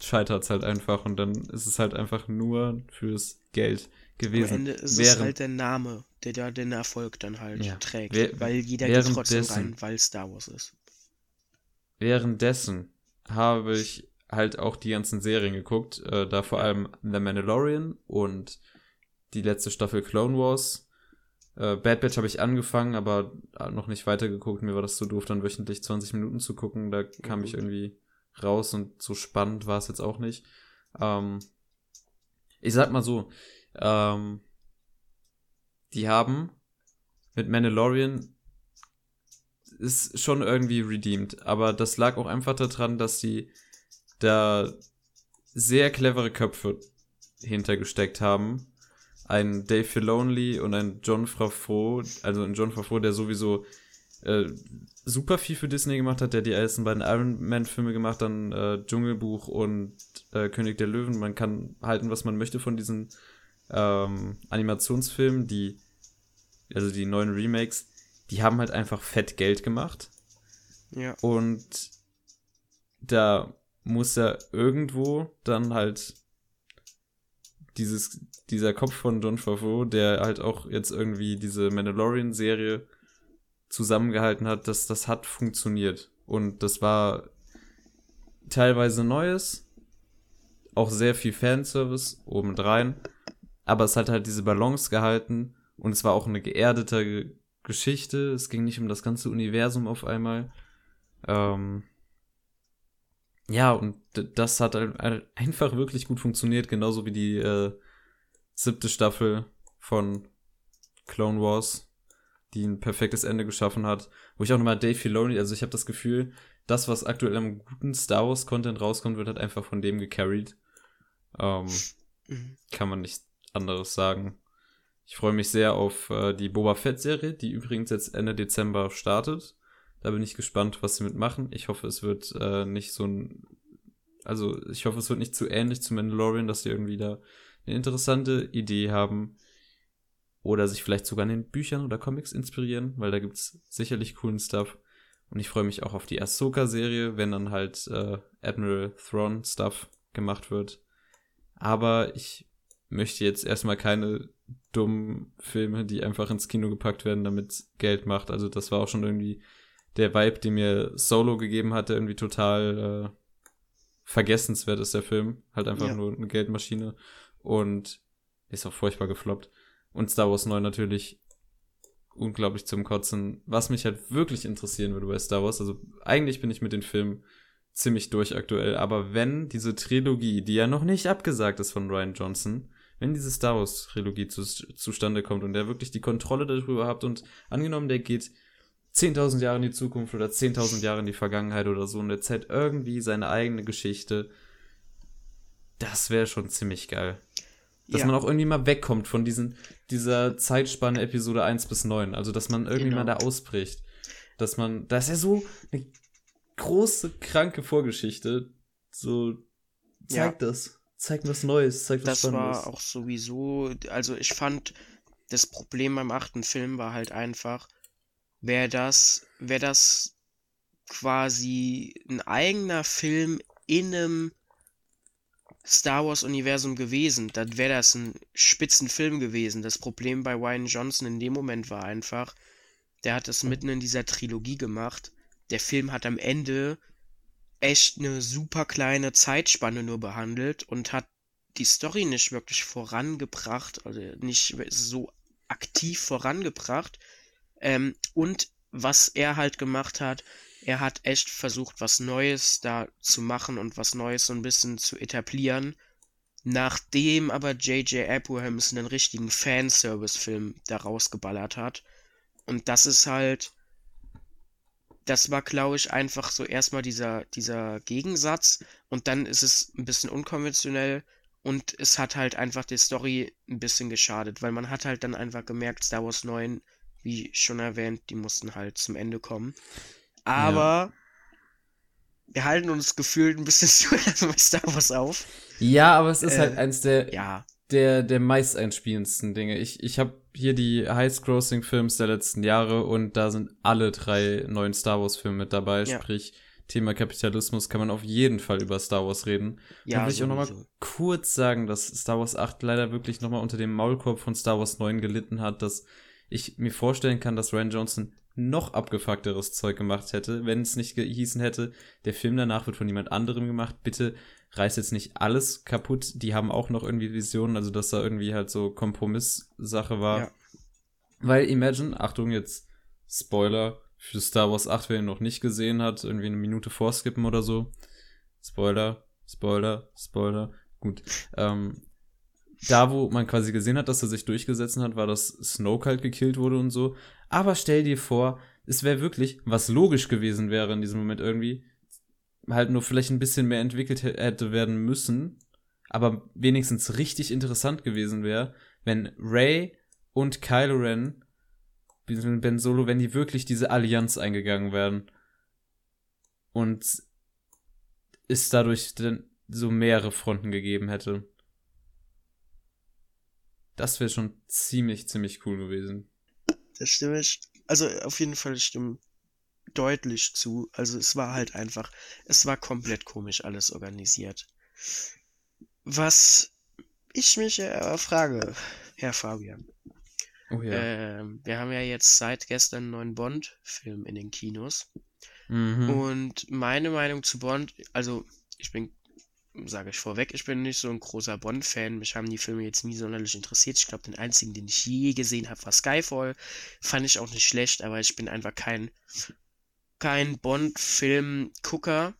B: scheitert es halt einfach und dann ist es halt einfach nur fürs Geld gewesen.
A: Am Ende ist während, es halt der Name, der da den Erfolg dann halt ja, trägt, wer, weil jeder geht trotzdem rein, weil Star Wars ist.
B: Währenddessen habe ich halt auch die ganzen Serien geguckt, äh, da vor allem The Mandalorian und die letzte Staffel Clone Wars. Äh, Bad Batch habe ich angefangen, aber noch nicht weitergeguckt. Mir war das zu doof, dann wöchentlich 20 Minuten zu gucken. Da kam ich irgendwie raus und so spannend war es jetzt auch nicht. Ähm, ich sag mal so, ähm, die haben mit Mandalorian ist schon irgendwie redeemed, aber das lag auch einfach daran, dass sie da sehr clevere Köpfe hintergesteckt haben. Ein Dave Filoni und ein John Favreau, also ein John Favreau, der sowieso äh, super viel für Disney gemacht hat, der die ersten beiden Iron Man Filme gemacht, dann äh, Dschungelbuch und äh, König der Löwen. Man kann halten, was man möchte von diesen ähm, Animationsfilmen, die, also die neuen Remakes, die haben halt einfach fett Geld gemacht.
A: Ja.
B: Und da muss ja irgendwo dann halt dieses, dieser Kopf von John Favreau, der halt auch jetzt irgendwie diese Mandalorian-Serie zusammengehalten hat, dass das hat funktioniert. Und das war teilweise Neues, auch sehr viel Fanservice obendrein, aber es hat halt diese Balance gehalten und es war auch eine geerdete Geschichte. Es ging nicht um das ganze Universum auf einmal. Ähm, ja, und das hat einfach wirklich gut funktioniert, genauso wie die äh, siebte Staffel von Clone Wars, die ein perfektes Ende geschaffen hat. Wo ich auch nochmal Dave Filoni, also ich habe das Gefühl, das, was aktuell am guten Star Wars Content rauskommt, wird halt einfach von dem gecarried. Ähm, mhm. Kann man nicht anderes sagen. Ich freue mich sehr auf äh, die Boba Fett Serie, die übrigens jetzt Ende Dezember startet. Da bin ich gespannt, was sie mitmachen. Ich hoffe, es wird äh, nicht so ein. Also, ich hoffe, es wird nicht zu ähnlich zu Mandalorian, dass sie irgendwie da eine interessante Idee haben. Oder sich vielleicht sogar in den Büchern oder Comics inspirieren, weil da gibt's sicherlich coolen Stuff. Und ich freue mich auch auf die Ahsoka-Serie, wenn dann halt äh, Admiral Thrawn-Stuff gemacht wird. Aber ich möchte jetzt erstmal keine dummen Filme, die einfach ins Kino gepackt werden, damit Geld macht. Also das war auch schon irgendwie der Vibe, den mir Solo gegeben hatte, irgendwie total äh, vergessenswert ist der Film. Halt einfach ja. nur eine Geldmaschine. Und ist auch furchtbar gefloppt. Und Star Wars 9 natürlich unglaublich zum Kotzen. Was mich halt wirklich interessieren würde bei Star Wars, also eigentlich bin ich mit den Filmen ziemlich durch aktuell, aber wenn diese Trilogie, die ja noch nicht abgesagt ist von Ryan Johnson, wenn diese Star Wars Trilogie zu, zustande kommt und der wirklich die Kontrolle darüber hat und angenommen, der geht 10.000 Jahre in die Zukunft oder 10.000 Jahre in die Vergangenheit oder so und erzählt irgendwie seine eigene Geschichte. Das wäre schon ziemlich geil. Dass ja. man auch irgendwie mal wegkommt von diesen, dieser Zeitspanne Episode 1 bis 9. Also, dass man irgendwie genau. mal da ausbricht. Dass man, da ist ja so eine große, kranke Vorgeschichte. So, zeigt ja. das. Zeigt was Neues, zeigt was
A: Das war auch sowieso, also ich fand, das Problem beim achten Film war halt einfach, wäre das, wäre das quasi ein eigener Film in einem Star Wars Universum gewesen, dann wäre das ein Spitzenfilm gewesen. Das Problem bei Ryan Johnson in dem Moment war einfach, der hat das mitten in dieser Trilogie gemacht. Der Film hat am Ende echt eine super kleine Zeitspanne nur behandelt und hat die Story nicht wirklich vorangebracht, also nicht so aktiv vorangebracht, ähm, und was er halt gemacht hat, er hat echt versucht, was Neues da zu machen und was Neues so ein bisschen zu etablieren. Nachdem aber J.J. Abrams einen richtigen Fanservice-Film da rausgeballert hat. Und das ist halt. Das war, glaube ich, einfach so erstmal dieser, dieser Gegensatz. Und dann ist es ein bisschen unkonventionell. Und es hat halt einfach die Story ein bisschen geschadet, weil man hat halt dann einfach gemerkt, Star Wars 9 wie schon erwähnt, die mussten halt zum Ende kommen. Aber ja. wir halten uns gefühlt ein bisschen [laughs] zu bei Star Wars auf.
B: Ja, aber es ist halt äh, halt eins der,
A: ja.
B: der, der meist einspielendsten Dinge. Ich, ich habe hier die Highest-Grossing-Films der letzten Jahre und da sind alle drei neuen Star Wars-Filme mit dabei. Ja. Sprich, Thema Kapitalismus kann man auf jeden Fall über Star Wars reden. Ja, Dann will ich auch nochmal kurz sagen, dass Star Wars 8 leider wirklich nochmal unter dem Maulkorb von Star Wars 9 gelitten hat, dass ich mir vorstellen kann, dass Ryan Johnson noch abgefuckteres Zeug gemacht hätte, wenn es nicht gehießen hätte, der Film danach wird von jemand anderem gemacht, bitte reißt jetzt nicht alles kaputt, die haben auch noch irgendwie Visionen, also dass da irgendwie halt so Kompromisssache war. Ja. Weil Imagine, Achtung jetzt, Spoiler für Star Wars 8, wer ihn noch nicht gesehen hat, irgendwie eine Minute vorskippen oder so. Spoiler, Spoiler, Spoiler. Gut. Ähm, da, wo man quasi gesehen hat, dass er sich durchgesetzt hat, war, dass Snoke halt gekillt wurde und so. Aber stell dir vor, es wäre wirklich, was logisch gewesen wäre in diesem Moment irgendwie, halt nur vielleicht ein bisschen mehr entwickelt hätte werden müssen, aber wenigstens richtig interessant gewesen wäre, wenn Ray und Kylo Ren, Ben Solo, wenn die wirklich diese Allianz eingegangen wären. Und es dadurch dann so mehrere Fronten gegeben hätte. Das wäre schon ziemlich, ziemlich cool gewesen.
A: Das stimme ich. Also auf jeden Fall stimme deutlich zu. Also es war halt einfach, es war komplett komisch alles organisiert. Was ich mich äh, frage, Herr Fabian. Oh ja. Äh, wir haben ja jetzt seit gestern einen neuen Bond-Film in den Kinos. Mhm. Und meine Meinung zu Bond, also ich bin sage ich vorweg, ich bin nicht so ein großer Bond-Fan. Mich haben die Filme jetzt nie sonderlich interessiert. Ich glaube, den einzigen, den ich je gesehen habe, war Skyfall. Fand ich auch nicht schlecht, aber ich bin einfach kein, kein Bond-Film-Gucker.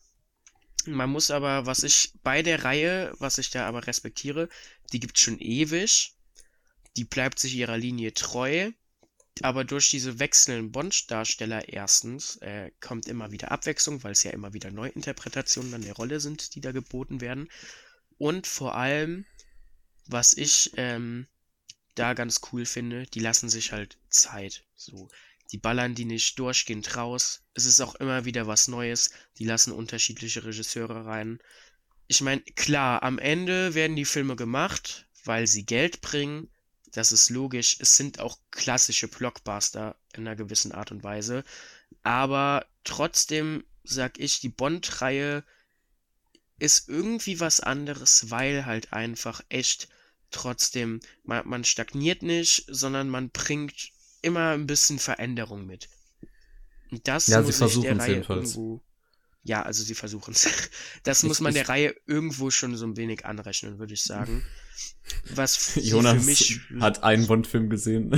A: Man muss aber, was ich bei der Reihe, was ich da aber respektiere, die gibt es schon ewig. Die bleibt sich ihrer Linie treu aber durch diese wechselnden Bond-Darsteller erstens äh, kommt immer wieder Abwechslung, weil es ja immer wieder Neuinterpretationen an der Rolle sind, die da geboten werden. Und vor allem, was ich ähm, da ganz cool finde, die lassen sich halt Zeit. So, die ballern die nicht durchgehend raus. Es ist auch immer wieder was Neues. Die lassen unterschiedliche Regisseure rein. Ich meine, klar, am Ende werden die Filme gemacht, weil sie Geld bringen das ist logisch. Es sind auch klassische Blockbuster in einer gewissen Art und Weise. Aber trotzdem sag ich, die Bond-Reihe ist irgendwie was anderes, weil halt einfach echt trotzdem, man, man stagniert nicht, sondern man bringt immer ein bisschen Veränderung mit. Und das
B: ja, muss ich der Reihe jedenfalls. irgendwo
A: ja, also sie versuchen es. [laughs] Das muss man der Reihe irgendwo schon so ein wenig anrechnen, würde ich sagen.
B: Was Jonas für mich hat einen Bond-Film gesehen.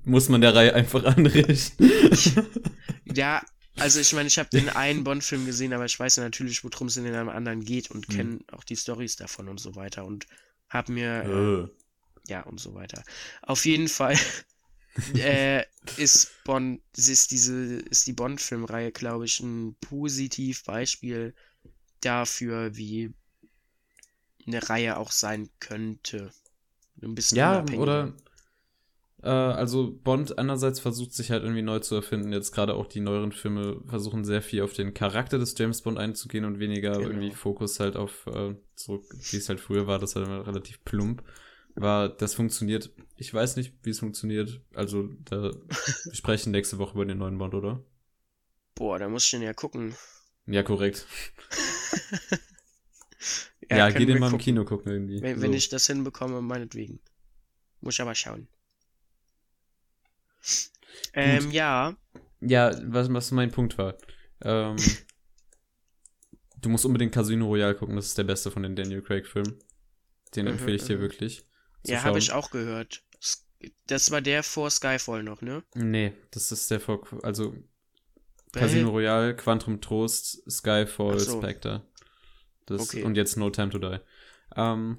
B: [laughs] muss man der Reihe einfach anrechnen. [laughs]
A: ja, also ich meine, ich habe den einen Bond-Film gesehen, aber ich weiß ja natürlich, worum es in einem anderen geht und mhm. kenne auch die Stories davon und so weiter und habe mir äh. ja und so weiter. Auf jeden Fall [laughs] äh, ist Bond, ist diese, ist die Bond-Filmreihe, glaube ich, ein positiv Beispiel dafür, wie eine Reihe auch sein könnte.
B: Ein bisschen ja, oder äh, also Bond einerseits versucht sich halt irgendwie neu zu erfinden. Jetzt gerade auch die neueren Filme versuchen sehr viel auf den Charakter des James Bond einzugehen und weniger genau. irgendwie Fokus halt auf äh, zurück, wie es halt früher war, das halt immer relativ plump war, das funktioniert. Ich weiß nicht, wie es funktioniert. Also, da wir sprechen nächste Woche über den neuen Bond, oder?
A: Boah, da muss ich den ja gucken.
B: Ja, korrekt. [laughs] ja, ja geh den mal im Kino gucken irgendwie.
A: Wenn, so. wenn ich das hinbekomme, meinetwegen. Muss ich aber schauen. Ähm, ja.
B: Ja, was, was mein Punkt war. Ähm, du musst unbedingt Casino Royale gucken, das ist der beste von den Daniel Craig-Filmen. Den mhm, empfehle ich dir mhm. wirklich.
A: Ja, habe ich auch gehört. Das war der vor Skyfall noch, ne?
B: Nee, das ist der vor, also Casino Royale, Quantum Trost, Skyfall, so. Spectre. Das, okay. Und jetzt No Time to Die. Ähm,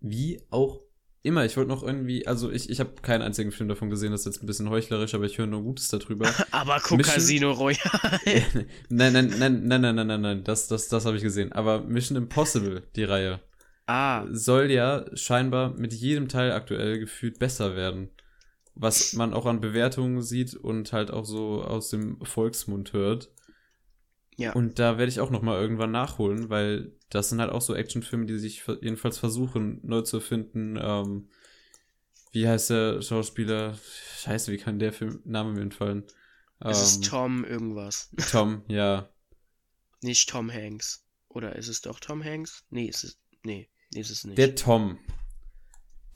B: wie auch immer, ich wollte noch irgendwie, also ich, ich habe keinen einzigen Film davon gesehen, das ist jetzt ein bisschen heuchlerisch, aber ich höre nur Gutes darüber. [laughs]
A: aber guck Mission, Casino Royale. [laughs]
B: nein, nein, nein, nein, nein, nein, nein, nein, das, das, das habe ich gesehen. Aber Mission Impossible, die Reihe. Ah. soll ja scheinbar mit jedem Teil aktuell gefühlt besser werden. Was man auch an Bewertungen sieht und halt auch so aus dem Volksmund hört.
A: Ja.
B: Und da werde ich auch noch mal irgendwann nachholen, weil das sind halt auch so Actionfilme, die sich jedenfalls versuchen, neu zu erfinden. Ähm, wie heißt der Schauspieler? Scheiße, wie kann der Filmname mir entfallen?
A: Es
B: Ähm,
A: ist Tom irgendwas. [laughs]
B: Tom, ja.
A: Nicht Tom Hanks. Oder ist es doch Tom Hanks? Nee, ist es. Nee, ist es nicht.
B: Der Tom.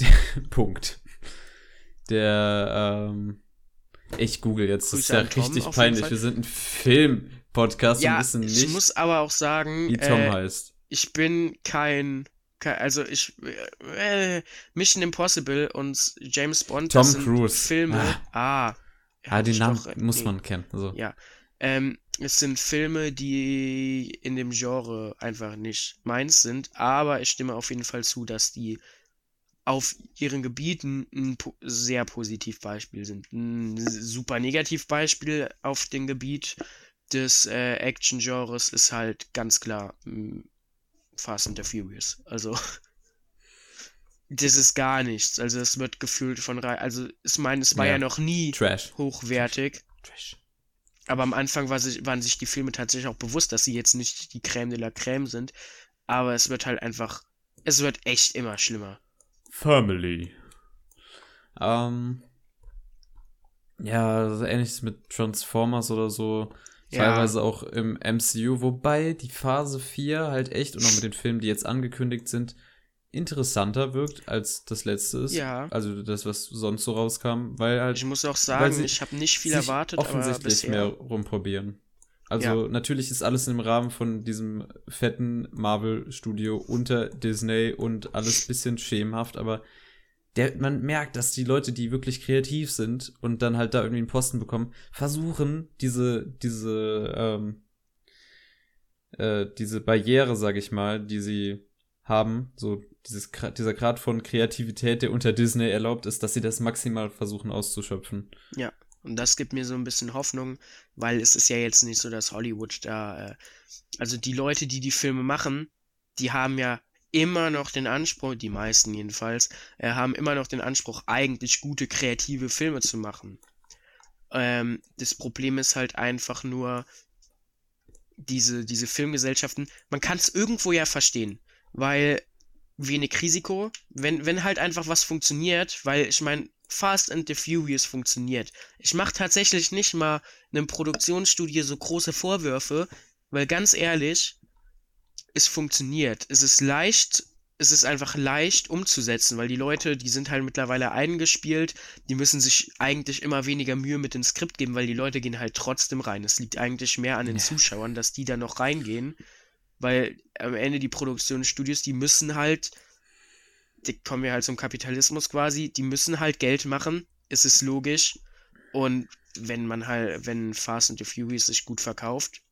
B: Der, [laughs] Punkt. Der, ähm, ich google jetzt, das
A: Grüße
B: ist ja
A: Tom
B: richtig peinlich. Wir sind ein Film-Podcast und
A: ja,
B: wissen
A: ich
B: nicht,
A: muss aber auch sagen,
B: wie Tom
A: äh,
B: heißt.
A: ich bin kein, kein also ich äh, Mission Impossible und James Bond
B: Tom
A: das sind
B: Cruise.
A: Filme. Ah,
B: Ah,
A: hab
B: den
A: ich
B: Namen
A: doch,
B: muss man kennen. Also.
A: Ja. Ähm, es sind Filme, die in dem Genre einfach nicht meins sind, aber ich stimme auf jeden Fall zu, dass die auf ihren Gebieten ein sehr Positivbeispiel sind. Ein super Negativbeispiel auf dem Gebiet des äh, Action-Genres ist halt ganz klar mm, Fast and the Furious. Also [laughs] das ist gar nichts. Also es wird gefühlt von also ich meine, es war ja,
B: Ja.
A: noch nie
B: Trash.
A: hochwertig.
B: Trash.
A: Aber am Anfang war sich, waren sich die Filme tatsächlich auch bewusst, dass sie jetzt nicht die Crème de la Crème sind. Aber es wird halt einfach, es wird echt immer schlimmer.
B: Family. Ähm. Ja, so ähnliches mit Transformers oder so.
A: Ja.
B: Teilweise auch im MCU, wobei die Phase 4 halt echt und auch mit den Filmen, die jetzt angekündigt sind, interessanter wirkt als das letzte ist.
A: Ja.
B: Also das, was sonst so rauskam, weil halt
A: Ich muss auch sagen, ich habe nicht viel erwartet, aber
B: offensichtlich
A: bisher.
B: mehr rumprobieren. Also natürlich ist alles im Rahmen von diesem fetten Marvel-Studio unter Disney und alles bisschen schemenhaft, aber der, man merkt, dass die Leute, die wirklich kreativ sind und dann halt da irgendwie einen Posten bekommen, versuchen, diese, diese, ähm, äh, diese Barriere, sag ich mal, die sie haben, so dieses, dieser Grad von Kreativität, der unter Disney erlaubt ist, dass sie das maximal versuchen auszuschöpfen.
A: Und das gibt mir so ein bisschen Hoffnung, weil es ist ja jetzt nicht so, dass Hollywood da, äh, also die Leute, die die Filme machen, die haben ja immer noch den Anspruch, die meisten jedenfalls, äh, haben immer noch den Anspruch, eigentlich gute kreative Filme zu machen. Ähm, das Problem ist halt einfach nur, diese, diese Filmgesellschaften, man kann es irgendwo ja verstehen, weil wenig Risiko, wenn, wenn halt einfach was funktioniert, weil ich meine, Fast and the Furious funktioniert. Ich mache tatsächlich nicht mal einem Produktionsstudio so große Vorwürfe, weil ganz ehrlich, es funktioniert. Es ist leicht, es ist einfach leicht umzusetzen, weil die Leute, die sind halt mittlerweile eingespielt, die müssen sich eigentlich immer weniger Mühe mit dem Skript geben, weil die Leute gehen halt trotzdem rein. Es liegt eigentlich mehr an den
B: Ja.
A: Zuschauern, dass die da noch reingehen, weil am Ende die Produktionsstudios, die müssen halt, die kommen wir halt zum Kapitalismus quasi, die müssen halt Geld machen, es ist logisch. Und wenn man halt, wenn Fast and the Furious sich gut verkauft,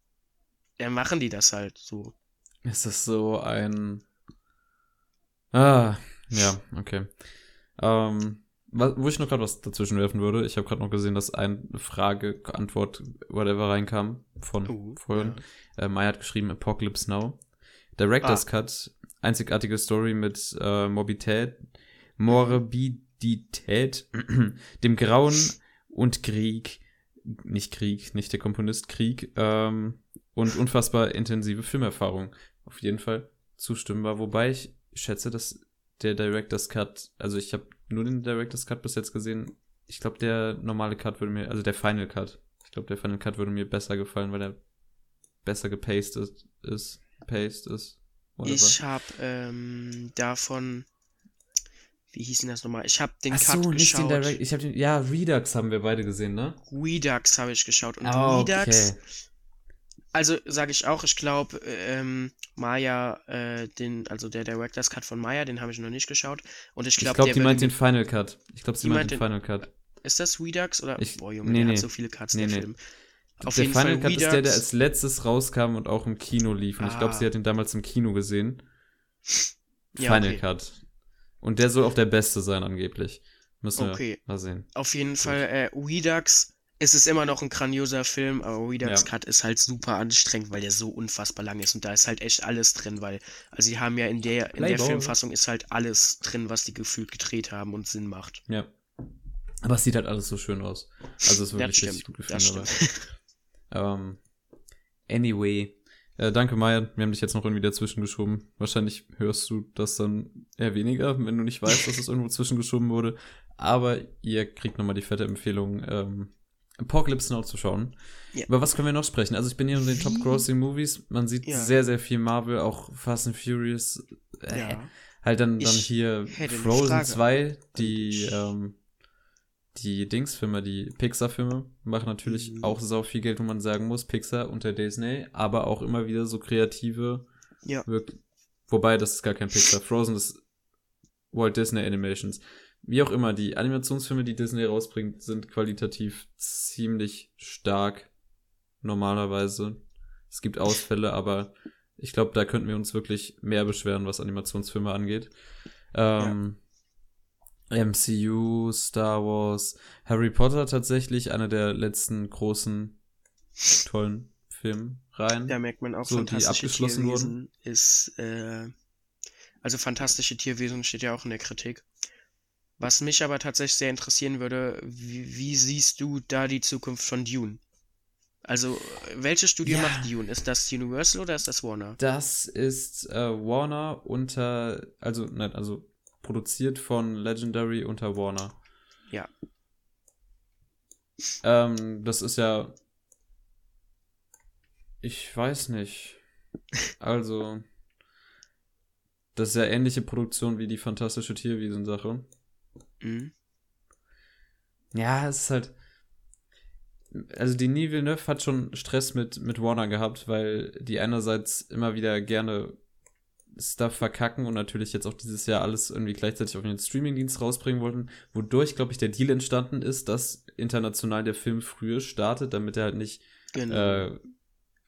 A: dann machen die das halt so.
B: Es ist so ein. Ah, ja, okay. Ähm, wo ich noch gerade was dazwischen werfen würde, ich habe gerade noch gesehen, dass eine Frage, Antwort, whatever reinkam von
A: Oh,
B: vorhin. Äh, Maya hat geschrieben Apocalypse Now. Director's
A: Ah.
B: Cut, einzigartige Story mit äh, Morbidität, Morbidität, [clears throat] dem Grauen und Krieg, nicht Krieg, nicht der Komponist, Krieg, ähm, und unfassbar intensive Filmerfahrung. Auf jeden Fall zustimmbar, wobei ich schätze, dass der Director's Cut, also ich habe nur den Director's Cut bis jetzt gesehen. Ich glaube, der normale Cut würde mir, also der Final Cut, ich glaube, der Final Cut würde mir besser gefallen, weil er besser gepastet ist, paced ist. whatever.
A: Ich habe ähm, davon, wie hieß denn das nochmal? Ich habe den
B: Ach
A: Cut
B: so, nicht den. Direct, ich habe den, ja, Redux haben wir beide gesehen, ne?
A: Redux habe ich geschaut. Und
B: Ah,
A: Redux,
B: okay.
A: Also sage ich auch, ich glaube, ähm, Maya, äh, den, also der Director's Cut von Maya, den habe ich noch nicht geschaut. Und ich
B: Ich
A: glaube,
B: glaube,
A: der
B: die meint den Final Cut. Ich glaube, sie meint den Final Cut.
A: Ist das Redux oder?
B: Ich-
A: Boah, Junge,
B: nee,
A: der
B: nee.
A: hat so viele Cuts,
B: Nee,
A: der
B: nee.
A: Film. Auf
B: der
A: jeden
B: Final
A: Fall
B: Cut ist der, der
A: Redux.
B: als letztes rauskam und auch im Kino lief. Und ich glaube,
A: Ah.
B: sie hat ihn damals im Kino gesehen.
A: Ja,
B: Final
A: okay.
B: Cut. Und der soll auch der beste sein, angeblich. Müssen wir
A: Okay.
B: mal sehen.
A: Auf jeden Fall, äh, Redux, es ist immer noch ein grandioser Film, aber Redux
B: Ja.
A: Cut ist halt super anstrengend, weil der so unfassbar lang ist und da ist halt echt alles drin, weil, also sie haben ja in der, in der. Filmfassung ist halt alles drin, was die gefühlt gedreht haben und Sinn macht.
B: Ja. Aber es sieht halt alles so schön aus. Also es ist wirklich richtig gut gefilmt. Aber, ähm, Anyway. Äh, danke, Maya. Wir haben dich jetzt noch irgendwie dazwischen geschoben. Wahrscheinlich hörst du das dann eher weniger, wenn du nicht weißt, dass es irgendwo [laughs] zwischengeschoben wurde. Aber ihr kriegt nochmal die fette Empfehlung, ähm, Apocalypse Now zu schauen. Ja. Über was können wir noch sprechen? Also ich bin hier in den Top Crossing Movies. Man sieht ja. sehr, sehr viel Marvel, auch Fast and Furious. Äh, ja. Halt dann, dann hier Frozen 2, die, ähm, die Dingsfilme, die Pixar-Filme machen natürlich mhm. auch sau viel Geld, wo man sagen muss, Pixar unter Disney, aber auch immer wieder so kreative.
A: Ja.
B: wobei, das ist gar kein Pixar. Frozen ist Walt Disney Animations. Wie auch immer, die Animationsfilme, die Disney rausbringt, sind qualitativ ziemlich stark. Normalerweise. Es gibt Ausfälle, aber ich glaube, da könnten wir uns wirklich mehr beschweren, was Animationsfilme angeht. Ähm, ja. MCU, Star Wars, Harry Potter tatsächlich einer der letzten großen tollen Filmreihen.
A: Da merkt man auch, so, die abgeschlossen Tierwesen wurden. ist, äh, also fantastische Tierwesen steht ja auch in der Kritik. Was mich aber tatsächlich sehr interessieren würde, wie, wie siehst du da die Zukunft von Dune? Also, welche Studio ja. macht Dune? Ist das Universal oder ist das Warner?
B: Das ist äh, Warner unter, also, nein, also produziert von Legendary unter Warner.
A: Ja.
B: Ähm, das ist ja. Ich weiß nicht. Also. Das ist ja ähnliche Produktion wie die fantastische Tierwiesen-Sache. Mhm. Ja, es ist halt also die Denis Villeneuve hat schon Stress mit, mit Warner gehabt, weil die einerseits immer wieder gerne Stuff verkacken und natürlich jetzt auch dieses Jahr alles irgendwie gleichzeitig auf den Streamingdienst rausbringen wollten, wodurch, glaube ich, der Deal entstanden ist, dass international der Film früher startet, damit er halt nicht genau. äh,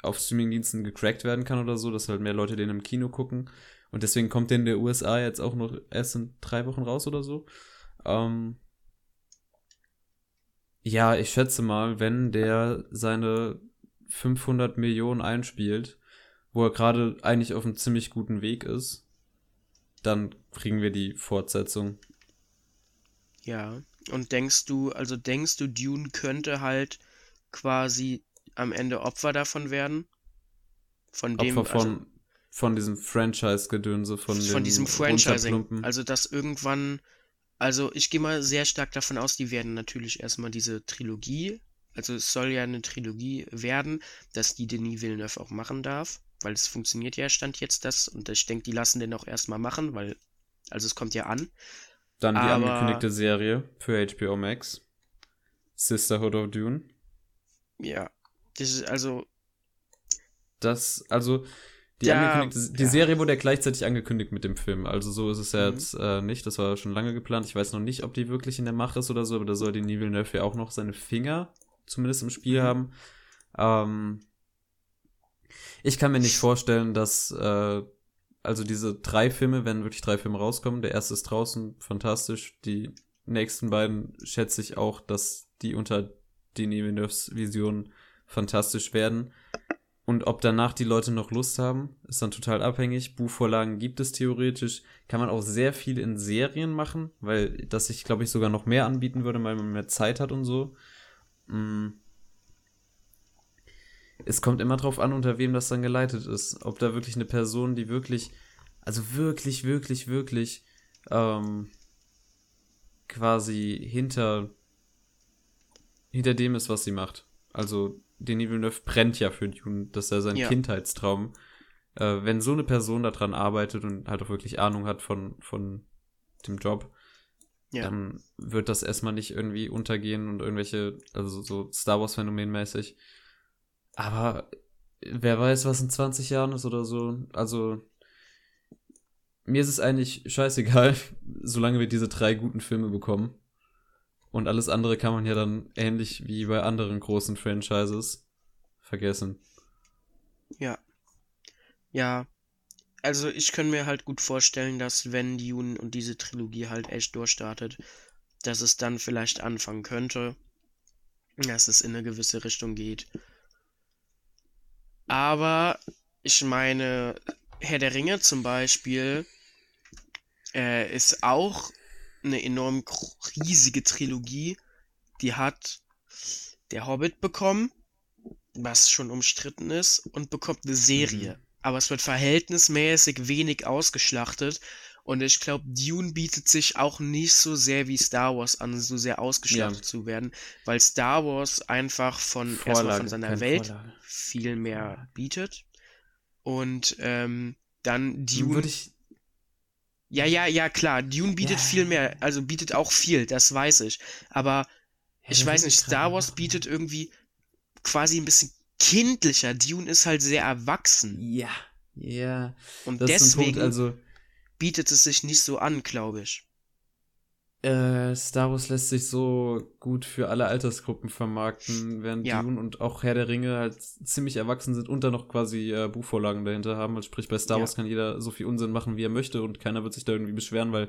B: auf Streamingdiensten gecrackt werden kann oder so, dass halt mehr Leute den im Kino gucken. Und deswegen kommt der in der USA jetzt auch noch erst in drei Wochen raus oder so. Ähm, ja, ich schätze mal, wenn der seine 500 Millionen einspielt, wo er gerade eigentlich auf einem ziemlich guten Weg ist, dann kriegen wir die Fortsetzung.
A: Ja, und denkst du, also denkst du, Dune könnte halt quasi am Ende Opfer davon werden?
B: Von dem, Opfer von, also, von diesem Franchise-Gedönse, von,
A: von diesem Franchising. Also, dass irgendwann also ich gehe mal sehr stark davon aus, die werden natürlich erstmal diese Trilogie, also es soll ja eine Trilogie werden, dass die Denis Villeneuve auch machen darf, weil es funktioniert ja, stand jetzt das und ich denke, die lassen den auch erstmal machen, weil, also es kommt ja an.
B: Dann die Aber, angekündigte Serie für HBO Max, Sisterhood of Dune.
A: Ja, das ist also...
B: Das, also die, ja, die ja. Serie wurde ja gleichzeitig angekündigt mit dem Film. Also so ist es ja mhm. jetzt äh, nicht. Das war schon lange geplant. Ich weiß noch nicht, ob die wirklich in der Mache ist oder so, aber da soll die Villeneuve ja auch noch seine Finger zumindest im Spiel mhm. haben. Ähm, ich kann mir nicht vorstellen, dass äh, also diese drei Filme, wenn wirklich drei Filme rauskommen, der erste ist draußen, fantastisch. Die nächsten beiden schätze ich auch, dass die unter Denis Villeneuves Vision fantastisch werden. Und ob danach die Leute noch Lust haben, ist dann total abhängig. Buchvorlagen gibt es theoretisch. Kann man auch sehr viel in Serien machen, weil das sich, glaube ich, sogar noch mehr anbieten würde, weil man mehr Zeit hat und so. Mm. Es kommt immer drauf an, unter wem das dann geleitet ist. Ob da wirklich eine Person, die wirklich, also wirklich, wirklich, wirklich ähm, quasi hinter, hinter dem ist, was sie macht. Also Denis Villeneuve brennt ja für Dune, das ist ja sein ja. Kindheitstraum. Äh, wenn so eine Person daran arbeitet und halt auch wirklich Ahnung hat von, von dem Job, ja. dann wird das erstmal nicht irgendwie untergehen und irgendwelche, also so Star Wars Phänomenmäßig. Aber wer weiß, was in 20 Jahren ist oder so. Also mir ist es eigentlich scheißegal, [laughs] solange wir diese drei guten Filme bekommen. Und alles andere kann man ja dann ähnlich wie bei anderen großen Franchises vergessen.
A: Ja. Ja. Also ich kann mir halt gut vorstellen, dass wenn Dune und diese Trilogie halt echt durchstartet, dass es dann vielleicht anfangen könnte, dass es in eine gewisse Richtung geht. Aber ich meine, Herr der Ringe zum Beispiel äh, ist auch eine enorm riesige Trilogie. Die hat der Hobbit bekommen. was schon umstritten ist, und bekommt eine Serie. Mhm. Aber es wird verhältnismäßig wenig ausgeschlachtet. Und ich glaube, Dune bietet sich auch nicht so sehr wie Star Wars an, so sehr ausgeschlachtet ja. zu werden, weil Star Wars einfach von, erstmal von seiner Welt Vorlage. viel mehr bietet. Und ähm, dann Dune. Würde ich ja, ja, ja, klar. Dune bietet ja. viel mehr, also bietet auch viel, das weiß ich. Aber ich weiß nicht, Star Wars bietet irgendwie quasi ein bisschen kindlicher. Dune ist halt sehr erwachsen.
B: Ja, ja.
A: Und das deswegen Punkt, also, bietet es sich nicht so an, glaube ich.
B: Äh, Star Wars lässt sich so gut für alle Altersgruppen vermarkten, während ja. Dune und auch Herr der Ringe halt ziemlich erwachsen sind und dann noch quasi äh, Buchvorlagen dahinter haben. Also sprich, bei Star ja. Wars kann jeder so viel Unsinn machen, wie er möchte und keiner wird sich da irgendwie beschweren, weil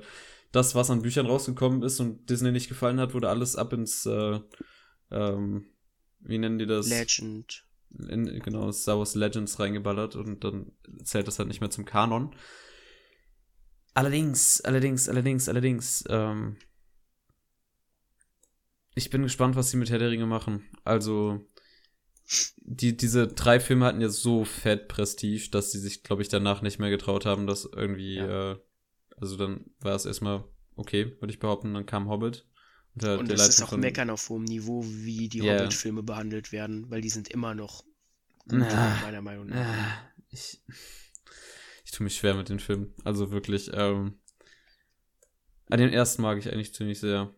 B: das, was an Büchern rausgekommen ist und Disney nicht gefallen hat, wurde alles ab ins, äh, ähm, wie nennen die das?
A: Legend.
B: In, genau, Star Wars Legends reingeballert und dann zählt das halt nicht mehr zum Kanon. Allerdings, allerdings, allerdings, allerdings, ähm, ich bin gespannt, was sie mit Herr der Ringe machen. Also, die, diese drei Filme hatten ja so fett Prestige, dass sie sich, glaube ich, danach nicht mehr getraut haben, dass irgendwie, ja. äh, also dann war es erstmal okay, würde ich behaupten, dann kam Hobbit.
A: Und, der, und der ist auch von, meckern auf hohem Niveau, wie die yeah. Hobbit-Filme behandelt werden, weil die sind immer noch gut,
B: ah, meiner Meinung nach. Ah, ich, ich tue mich schwer mit den Filmen. Also wirklich, ähm, an den ersten mag ich eigentlich ziemlich sehr.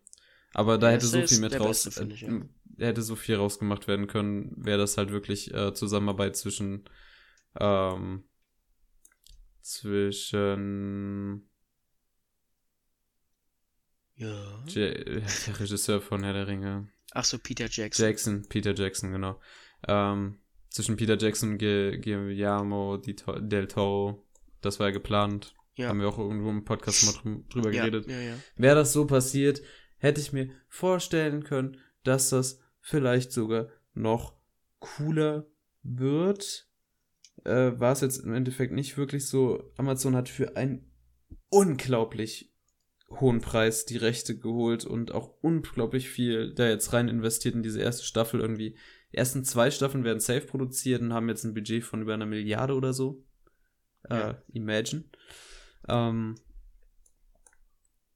B: Aber da hätte so viel mehr draus, Beste, ich, ja. hätte so viel rausgemacht werden können, wäre das halt wirklich äh, Zusammenarbeit zwischen, ähm, zwischen
A: ja.
B: der Regisseur von Herr der Ringe.
A: Ach so, Peter Jackson.
B: Jackson, Peter Jackson, genau. Ähm, zwischen Peter Jackson und Guillermo del Toro das war ja geplant. Ja. Haben wir auch irgendwo im Podcast mal drüber ja, geredet.
A: Ja, ja.
B: Wäre das so passiert, hätte ich mir vorstellen können, dass das vielleicht sogar noch cooler wird. Äh, war es jetzt im Endeffekt nicht wirklich so. Amazon hat für einen unglaublich hohen Preis die Rechte geholt und auch unglaublich viel da jetzt rein investiert in diese erste Staffel irgendwie. Die ersten zwei Staffeln werden safe produziert und haben jetzt ein Budget von über einer Milliarde oder so äh, Imagine. Ähm,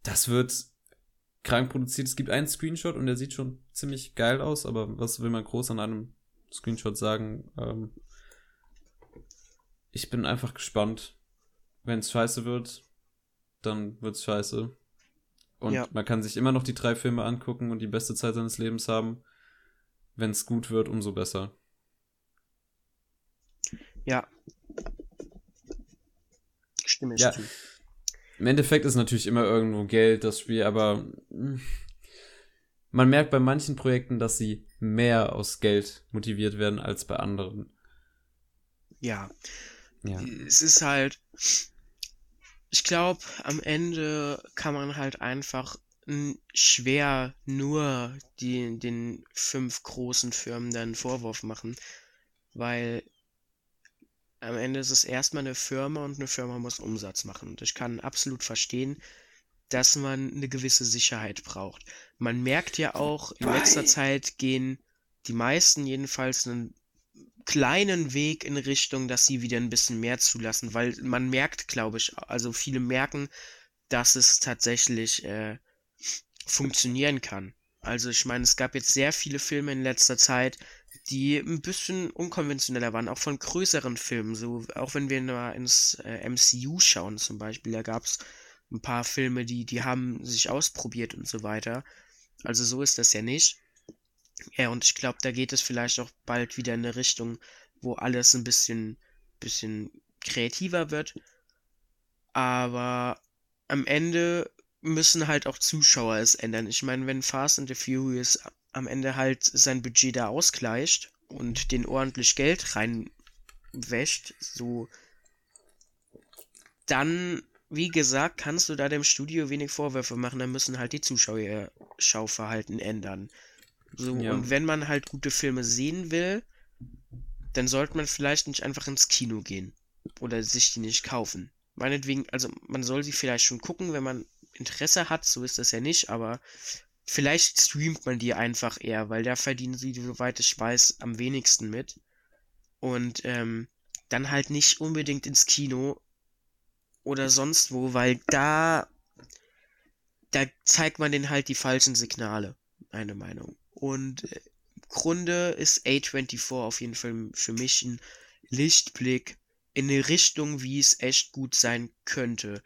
B: das wird krank produziert. Es gibt einen Screenshot und der sieht schon ziemlich geil aus, aber was will man groß an einem Screenshot sagen? Ähm, ich bin einfach gespannt. Wenn es scheiße wird, dann wird's scheiße. Und ja. man kann sich immer noch die drei Filme angucken und die beste Zeit seines Lebens haben. Wenn es gut wird, umso besser.
A: Ja, stimme ich
B: ja. zu. Im Endeffekt ist natürlich immer irgendwo Geld das Spiel, aber hm, man merkt bei manchen Projekten, dass sie mehr aus Geld motiviert werden als bei anderen.
A: Ja. ja. Es ist halt, ich glaube, am Ende kann man halt einfach schwer nur die, den fünf großen Firmen dann Vorwurf machen, weil am Ende ist es erstmal eine Firma und eine Firma muss Umsatz machen. Und ich kann absolut verstehen, dass man eine gewisse Sicherheit braucht. Man merkt ja auch, in letzter Zeit gehen die meisten jedenfalls einen kleinen Weg in Richtung, dass sie wieder ein bisschen mehr zulassen, weil man merkt, glaube ich, also viele merken, dass es tatsächlich äh, funktionieren kann. Also ich meine, es gab jetzt sehr viele Filme in letzter Zeit, die ein bisschen unkonventioneller waren, auch von größeren Filmen. So, auch wenn wir mal ins äh, MCU schauen zum Beispiel, da gab es ein paar Filme, die, die haben sich ausprobiert und so weiter. Also so ist das ja nicht. Ja, und ich glaube, da geht es vielleicht auch bald wieder in eine Richtung, wo alles ein bisschen, bisschen kreativer wird. Aber am Ende müssen halt auch Zuschauer es ändern. Ich meine, wenn Fast and the Furious am Ende halt sein Budget da ausgleicht und den ordentlich Geld reinwäscht, so dann, wie gesagt, kannst du da dem Studio wenig Vorwürfe machen, dann müssen halt die Zuschauerschauverhalten ändern. So, ja. und wenn man halt gute Filme sehen will, dann sollte man vielleicht nicht einfach ins Kino gehen oder sich die nicht kaufen. Meinetwegen, also man soll sie vielleicht schon gucken, wenn man Interesse hat, so ist das ja nicht, aber Vielleicht streamt man die einfach eher, weil da verdienen sie, soweit ich weiß, am wenigsten mit. Und ähm, dann halt nicht unbedingt ins Kino oder sonst wo, weil da, da zeigt man den halt die falschen Signale, meine Meinung. Und äh, im Grunde ist A24 auf jeden Fall für mich ein Lichtblick in eine Richtung, wie es echt gut sein könnte.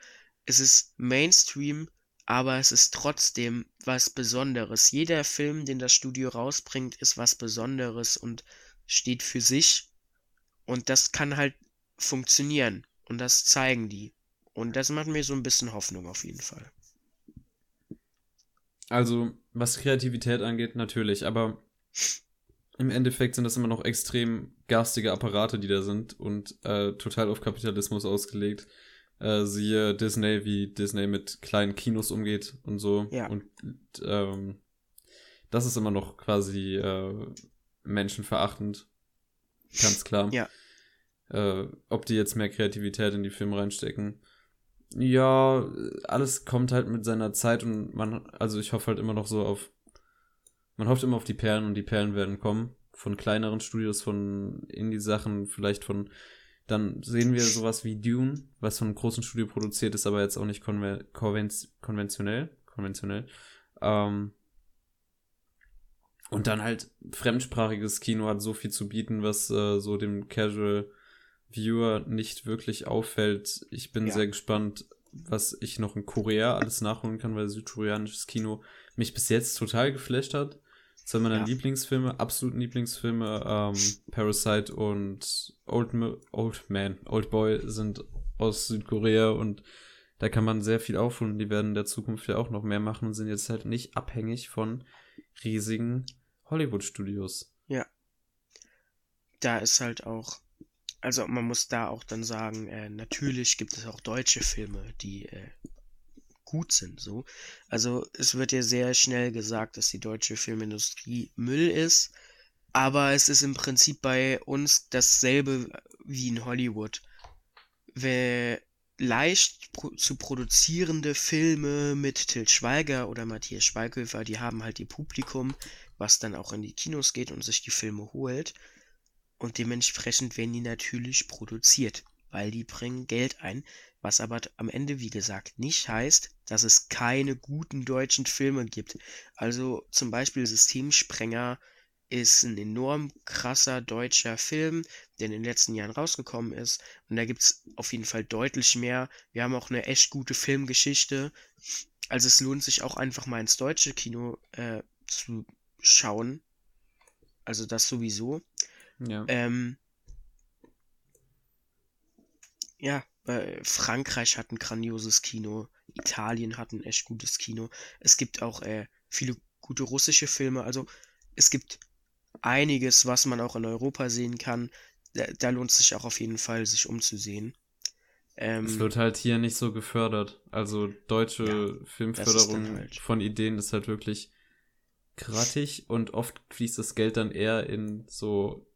A: Es ist Mainstream, aber es ist trotzdem was Besonderes. Jeder Film, den das Studio rausbringt, ist was Besonderes und steht für sich. Und das kann halt funktionieren. Und das zeigen die. Und das macht mir so ein bisschen Hoffnung auf jeden Fall.
B: Also, was Kreativität angeht, natürlich, aber im Endeffekt sind das immer noch extrem garstige Apparate, die da sind und äh, total auf Kapitalismus ausgelegt. Äh, siehe Disney, wie Disney mit kleinen Kinos umgeht und so.
A: Ja.
B: Und ähm, das ist immer noch quasi äh, menschenverachtend. Ganz klar.
A: Ja.
B: Äh, ob die jetzt mehr Kreativität in die Filme reinstecken. Ja, alles kommt halt mit seiner Zeit und man, also ich hoffe halt immer noch so auf, man hofft immer auf die Perlen und die Perlen werden kommen. Von kleineren Studios, von Indie-Sachen, vielleicht von, dann sehen wir sowas wie Dune, was von einem großen Studio produziert ist, aber jetzt auch nicht konven konventionell, konventionell. Ähm, und dann halt fremdsprachiges Kino hat so viel zu bieten, was äh, so dem Casual Viewer nicht wirklich auffällt. Ich bin
A: Ja.
B: sehr gespannt, was ich noch in Korea alles nachholen kann, weil südkoreanisches Kino mich bis jetzt total geflasht hat. Zwei meiner
A: Ja.
B: Lieblingsfilme, absoluten Lieblingsfilme, ähm, Parasite und Old, Old Man, Old Boy sind aus Südkorea und da kann man sehr viel aufholen. Die werden in der Zukunft ja auch noch mehr machen und sind jetzt halt nicht abhängig von riesigen Hollywood-Studios.
A: da ist halt auch, also man muss da auch dann sagen, äh, natürlich gibt es auch deutsche Filme, die äh, gut sind, so. Also es wird ja sehr schnell gesagt, dass die deutsche Filmindustrie Müll ist, aber es ist im Prinzip bei uns dasselbe wie in Hollywood. Wer leicht pro zu produzierende Filme mit Til Schweiger oder Matthias Schweighöfer, die haben halt ihr Publikum, was dann auch in die Kinos geht und sich die Filme holt. Und dementsprechend werden die natürlich produziert, weil die bringen Geld ein, was aber am Ende, wie gesagt, nicht heißt, dass es keine guten deutschen Filme gibt. Also zum Beispiel Systemsprenger ist ein enorm krasser deutscher Film, der in den letzten Jahren rausgekommen ist. Und da gibt's auf jeden Fall deutlich mehr. Wir haben auch eine echt gute Filmgeschichte. Also es lohnt sich auch einfach mal ins deutsche Kino äh, zu schauen. Also das sowieso.
B: Ja.
A: Ähm, ja, Frankreich hat ein grandioses Kino, Italien hat ein echt gutes Kino. Es gibt auch äh, viele gute russische Filme. Also es gibt einiges, was man auch in Europa sehen kann. Da, da lohnt es sich auch auf jeden Fall, sich umzusehen. Ähm,
B: Es wird halt hier nicht so gefördert. Also deutsche
A: Ja,
B: Filmförderung
A: halt-
B: von Ideen ist halt wirklich grattig und oft fließt das Geld dann eher in so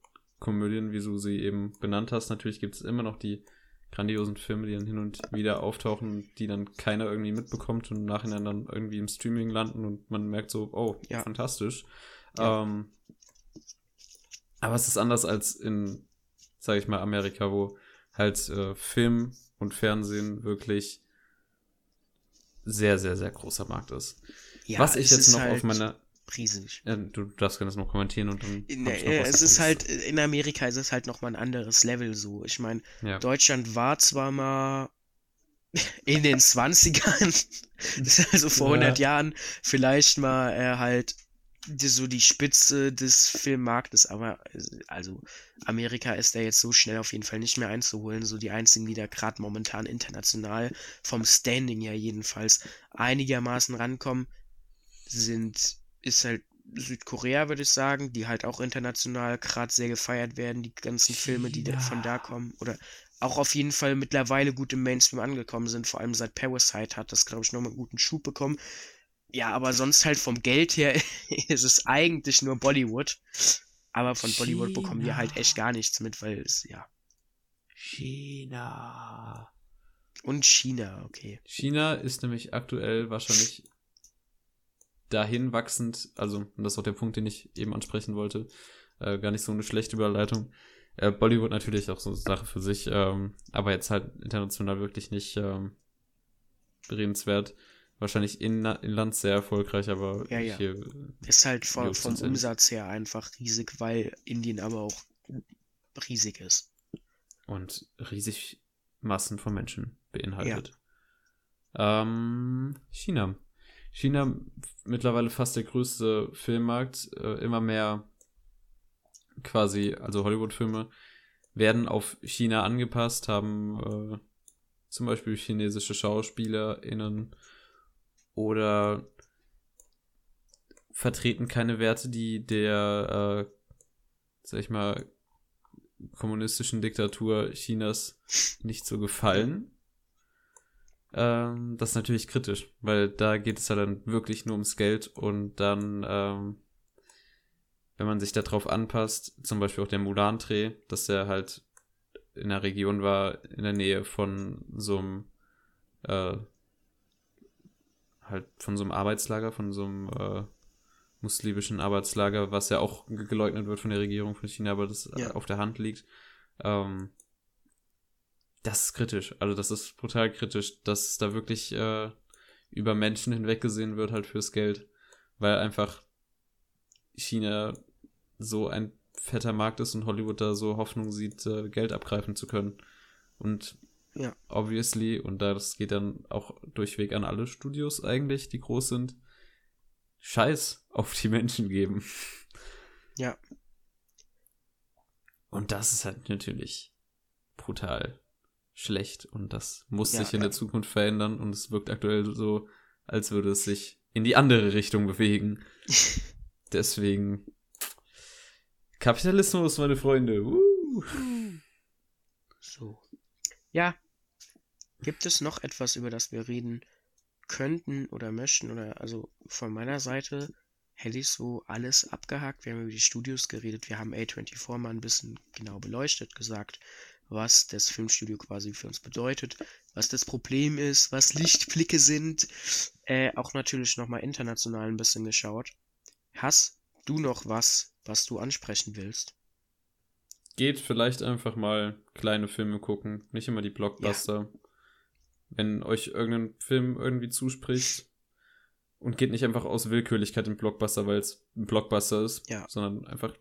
B: Komödien, wie du sie eben benannt hast. Natürlich gibt es immer noch die grandiosen Filme, die dann hin und wieder auftauchen, die dann keiner irgendwie mitbekommt und im Nachhinein dann irgendwie im Streaming landen und man merkt so, oh,
A: Ja.
B: fantastisch.
A: Ja.
B: Ähm, aber es ist anders als in, sag ich mal, Amerika, wo halt äh, Film und Fernsehen wirklich sehr, sehr, sehr großer Markt ist.
A: ja,
B: Was ich jetzt noch
A: halt
B: auf meiner.
A: Riesig.
B: Ja, du darfst gerne das noch kommentieren und dann. Noch
A: äh, es ist halt, in Amerika ist es halt nochmal ein anderes Level so. Ich meine,
B: Ja.
A: Deutschland war zwar mal [laughs] in den 20ern, [laughs] das ist also vor
B: Ja.
A: 100 Jahren, vielleicht mal äh, halt die, so die Spitze des Filmmarktes, aber also Amerika ist da jetzt so schnell auf jeden Fall nicht mehr einzuholen. So die einzigen, die da gerade momentan international vom Standing her jedenfalls einigermaßen rankommen, sind, ist halt Südkorea, würde ich sagen, die halt auch international gerade sehr gefeiert werden, die ganzen Filme, die da,
B: China.
A: von da kommen. Oder auch auf jeden Fall mittlerweile gut im Mainstream angekommen sind, vor allem seit Parasite hat das, glaube ich, nochmal einen guten Schub bekommen. Ja, aber sonst halt vom Geld her [laughs] ist es eigentlich nur Bollywood. Aber von Bollywood bekommen wir halt
B: China.
A: echt gar nichts mit, weil es, ja.
B: China.
A: Und China, okay.
B: China ist nämlich aktuell wahrscheinlich dahin wachsend, also, und das ist auch der Punkt, den ich eben ansprechen wollte, äh, gar nicht so eine schlechte Überleitung, Äh, Bollywood natürlich auch so eine Sache für sich, ähm, aber jetzt halt international wirklich nicht ähm, beredenswert. Wahrscheinlich in, Land sehr erfolgreich, aber
A: ja, ja. hier. Ist halt vom, vom Umsatz her einfach riesig, weil Indien aber auch riesig ist.
B: Und riesig Massen von Menschen beinhaltet. Ja. Ähm, China. China mittlerweile fast der größte Filmmarkt, äh, immer mehr quasi, also Hollywood-Filme werden auf China angepasst, haben äh, zum Beispiel chinesische SchauspielerInnen oder vertreten keine Werte, die der, äh, sag ich mal, kommunistischen Diktatur Chinas nicht so gefallen. Ähm, das ist natürlich kritisch, weil da geht es ja dann wirklich nur ums Geld und dann, ähm, wenn man sich darauf anpasst, zum Beispiel auch der Mulan-Dreh, dass der halt in der Region war, in der Nähe von so einem, äh, halt von so einem Arbeitslager, von so einem äh, muslimischen Arbeitslager, was ja auch geleugnet wird von der Regierung von China, aber das ja. auf der Hand liegt. Ähm, das ist kritisch. Also das ist brutal kritisch, dass da wirklich äh, über Menschen hinweggesehen wird halt fürs Geld, weil einfach China so ein fetter Markt ist und Hollywood da so Hoffnung sieht, äh, Geld abgreifen zu können. Und ja. obviously, und das geht dann auch durchweg an alle Studios eigentlich, die groß sind, Scheiß auf die Menschen geben.
A: Ja.
B: Und das ist halt natürlich brutal schlecht und das muss ja, sich in ja. der Zukunft verändern und es wirkt aktuell so, als würde es sich in die andere Richtung bewegen. [laughs] Deswegen Kapitalismus, meine Freunde. Uh.
A: So. Ja. Gibt es noch etwas, über das wir reden könnten oder möchten oder also von meiner Seite hätte ich so alles abgehakt. Wir haben über die Studios geredet, wir haben A24 mal ein bisschen genau beleuchtet, gesagt, was das Filmstudio quasi für uns bedeutet, was das Problem ist, was Lichtblicke sind. Äh, auch natürlich nochmal international ein bisschen geschaut. Hast du noch was, was du ansprechen willst?
B: Geht vielleicht einfach mal kleine Filme gucken, nicht immer die Blockbuster. Ja wenn euch irgendein Film irgendwie zuspricht und geht nicht einfach aus Willkürlichkeit in Blockbuster, weil es ein Blockbuster ist,
A: ja.
B: sondern einfach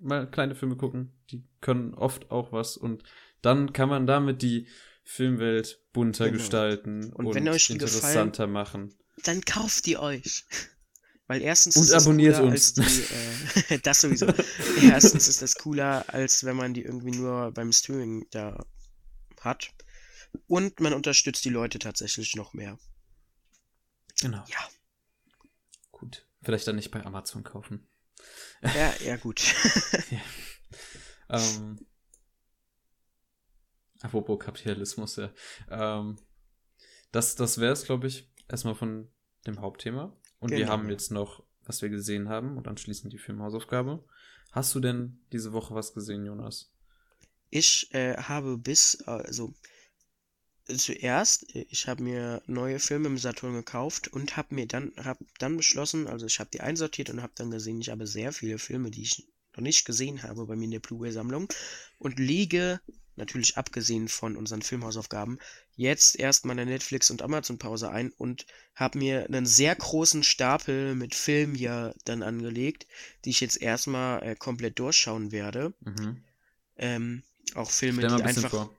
B: mal kleine Filme gucken. Die können oft auch was und dann kann man damit die Filmwelt bunter genau. gestalten
A: und, und wenn euch
B: interessanter gefallen, machen.
A: Dann kauft die euch. [laughs] Weil erstens
B: und
A: ist
B: abonniert uns.
A: Die, äh, [laughs] das sowieso. [laughs] erstens ist das cooler, als wenn man die irgendwie nur beim Streaming da hat. Und man unterstützt die Leute tatsächlich noch mehr.
B: Genau.
A: Ja.
B: Gut. Vielleicht dann nicht bei Amazon kaufen.
A: Ja, ja, gut. [laughs]
B: ja. Ähm, [laughs] apropos Kapitalismus, ja. Ähm, das das wäre es, glaube ich, erstmal von dem Hauptthema. Und genau. wir haben jetzt noch, was wir gesehen haben und anschließend die Filmhausaufgabe. Hast du denn diese Woche was gesehen, Jonas?
A: Ich äh, habe bis, also zuerst, äh, ich habe mir neue Filme im Saturn gekauft und habe mir dann, hab dann beschlossen, also ich habe die einsortiert und habe dann gesehen, ich habe sehr viele Filme, die ich noch nicht gesehen habe bei mir in der Blu-ray-Sammlung und lege, natürlich abgesehen von unseren Filmhausaufgaben, jetzt erstmal eine Netflix- und Amazon-Pause ein und habe mir einen sehr großen Stapel mit Filmen hier dann angelegt, die ich jetzt erstmal äh, komplett durchschauen werde. Mhm. Ähm, auch Filme, die einfach... Vor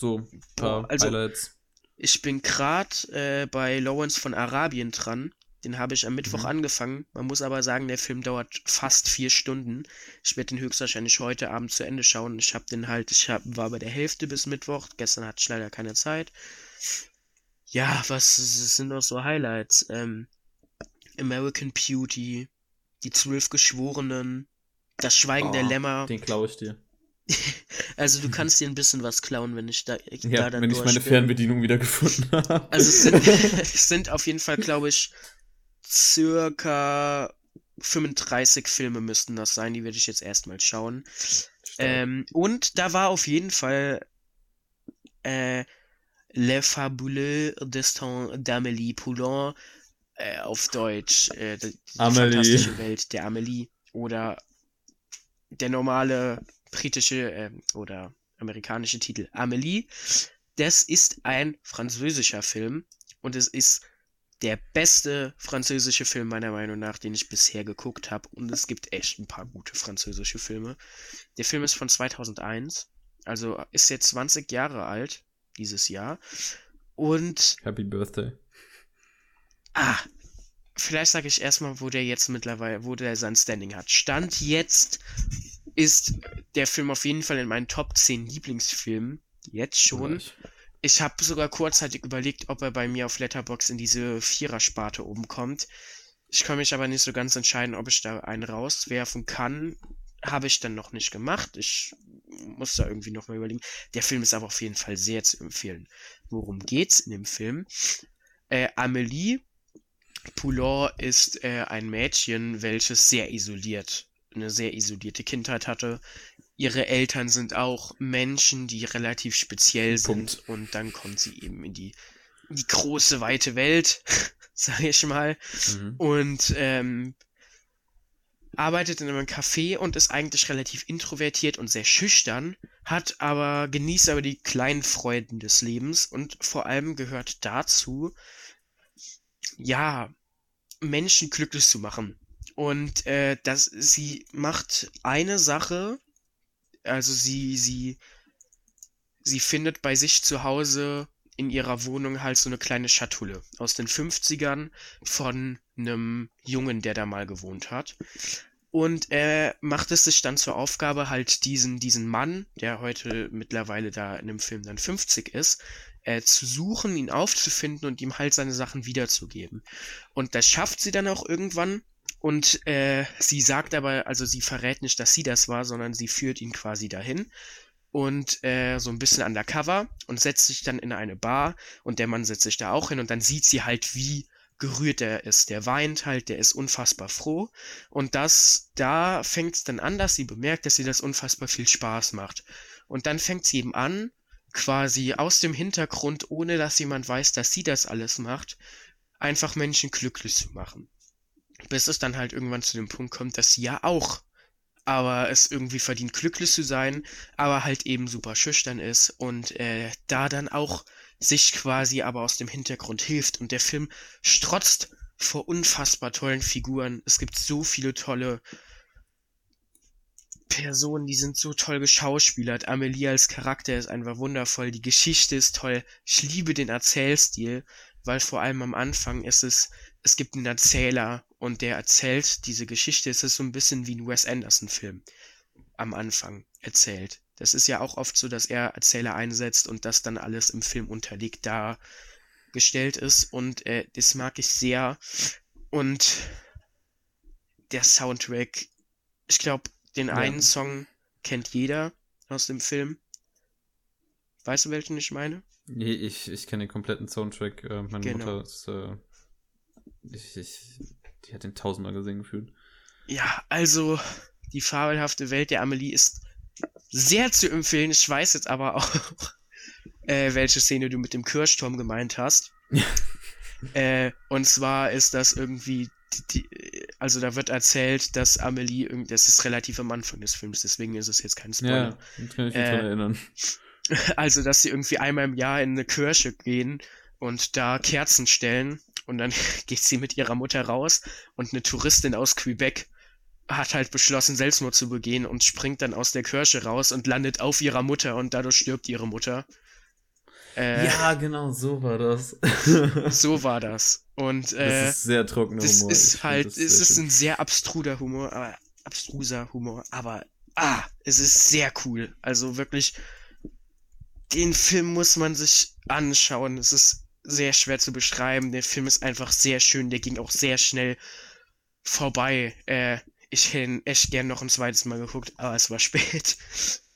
B: so ein paar Boah, also, Highlights.
A: Ich bin gerade äh, bei Lawrence von Arabien dran. Den habe ich am Mittwoch mhm. angefangen. Man muss aber sagen, der Film dauert fast vier Stunden. Ich werde den höchstwahrscheinlich heute Abend zu Ende schauen. Ich habe den halt, ich hab, war bei der Hälfte bis Mittwoch. Gestern hatte ich leider keine Zeit. Ja, was sind noch so Highlights? Ähm, American Beauty, die zwölf Geschworenen, das Schweigen oh, der Lämmer.
B: Den klaue ich dir. [laughs]
A: Also du kannst dir ein bisschen was klauen, wenn ich da,
B: ja, da dann wenn ich meine Fernbedienung wieder gefunden [laughs] habe.
A: Also es sind, [laughs] es sind auf jeden Fall, glaube ich, circa 35 Filme müssten das sein, die werde ich jetzt erstmal schauen. Ähm, und da war auf jeden Fall äh, Le Fabuleux Destin d'Amélie Poulain äh, auf Deutsch äh, die, die fantastische Welt der Amélie oder der normale britische äh, oder amerikanische Titel Amelie. Das ist ein französischer Film und es ist der beste französische Film meiner Meinung nach, den ich bisher geguckt habe. Und es gibt echt ein paar gute französische Filme. Der Film ist von 2001, also ist jetzt 20 Jahre alt dieses Jahr. Und.
B: Happy Birthday.
A: Ah, vielleicht sage ich erstmal, wo der jetzt mittlerweile, wo der sein Standing hat. Stand jetzt ist der Film auf jeden Fall in meinen Top 10 Lieblingsfilmen. Jetzt schon. Gleich. Ich habe sogar kurzzeitig überlegt, ob er bei mir auf Letterbox in diese Vierersparte oben kommt. Ich kann mich aber nicht so ganz entscheiden, ob ich da einen rauswerfen kann. Habe ich dann noch nicht gemacht. Ich muss da irgendwie noch mal überlegen. Der Film ist aber auf jeden Fall sehr zu empfehlen. Worum geht's in dem Film? Äh, Amelie Poulon ist äh, ein Mädchen, welches sehr isoliert, eine sehr isolierte Kindheit hatte, ihre Eltern sind auch Menschen, die relativ speziell sind. Punkt. Und dann kommt sie eben in die, in die große, weite Welt, [laughs] sage ich mal. Mhm. Und ähm, arbeitet in einem Café und ist eigentlich relativ introvertiert und sehr schüchtern, hat aber, genießt aber die kleinen Freuden des Lebens und vor allem gehört dazu, ja, Menschen glücklich zu machen. Und äh, das, sie macht eine Sache, also sie, sie, sie findet bei sich zu Hause in ihrer Wohnung halt so eine kleine Schatulle aus den 50ern von einem Jungen, der da mal gewohnt hat. Und er macht es sich dann zur Aufgabe, halt diesen, diesen Mann, der heute mittlerweile da in dem Film dann 50 ist, äh, zu suchen, ihn aufzufinden und ihm halt seine Sachen wiederzugeben. Und das schafft sie dann auch irgendwann, und äh, sie sagt aber, also sie verrät nicht, dass sie das war, sondern sie führt ihn quasi dahin und äh, so ein bisschen undercover und setzt sich dann in eine Bar und der Mann setzt sich da auch hin und dann sieht sie halt, wie gerührt er ist. Der weint halt, der ist unfassbar froh und das, da fängt es dann an, dass sie bemerkt, dass sie das unfassbar viel Spaß macht. Und dann fängt sie eben an, quasi aus dem Hintergrund, ohne dass jemand weiß, dass sie das alles macht, einfach Menschen glücklich zu machen bis es dann halt irgendwann zu dem Punkt kommt, dass sie ja auch aber es irgendwie verdient, glücklich zu sein, aber halt eben super schüchtern ist und äh, da dann auch sich quasi aber aus dem Hintergrund hilft. Und der Film strotzt vor unfassbar tollen Figuren. Es gibt so viele tolle Personen, die sind so toll geschauspielert. Amelie als Charakter ist einfach wundervoll. Die Geschichte ist toll. Ich liebe den Erzählstil, weil vor allem am Anfang ist es, es gibt einen Erzähler und der erzählt diese Geschichte. Es ist so ein bisschen wie ein Wes Anderson-Film am Anfang erzählt. Das ist ja auch oft so, dass er Erzähler einsetzt und das dann alles im Film unterlegt dargestellt ist. Und äh, das mag ich sehr. Und der Soundtrack, ich glaube, den ja. einen Song kennt jeder aus dem Film. Weißt du, welchen ich meine?
B: Nee, ich, ich kenne den kompletten Soundtrack. Äh, meine genau. Mutter ist. Äh, ich, ich die hat den tausendmal gesehen gefühlt.
A: Ja, also die fabelhafte Welt der Amelie ist sehr zu empfehlen. Ich weiß jetzt aber auch, [laughs] äh, welche Szene du mit dem Kirchturm gemeint hast. [laughs] äh, und zwar ist das irgendwie, die, die, also da wird erzählt, dass Amelie, das ist relativ am Anfang des Films, deswegen ist es jetzt kein Spoiler. Ja, das kann ich mich äh, erinnern. [laughs] Also, dass sie irgendwie einmal im Jahr in eine Kirche gehen und da Kerzen stellen und dann [laughs] geht sie mit ihrer Mutter raus und eine Touristin aus Quebec hat halt beschlossen, Selbstmord zu begehen und springt dann aus der Kirche raus und landet auf ihrer Mutter und dadurch stirbt ihre Mutter.
B: Äh, ja, genau, so war das.
A: so war das. Und äh,
B: das ist sehr trockener
A: das Humor. Ist halt, es ist ein sehr abstruder Humor, aber abstruser Humor, aber ah, es ist sehr cool. Also wirklich, den Film muss man sich anschauen. Es ist sehr schwer zu beschreiben. Der Film ist einfach sehr schön, der ging auch sehr schnell vorbei. Äh, ich hätte ihn echt gern noch ein zweites Mal geguckt, aber es war [laughs] spät.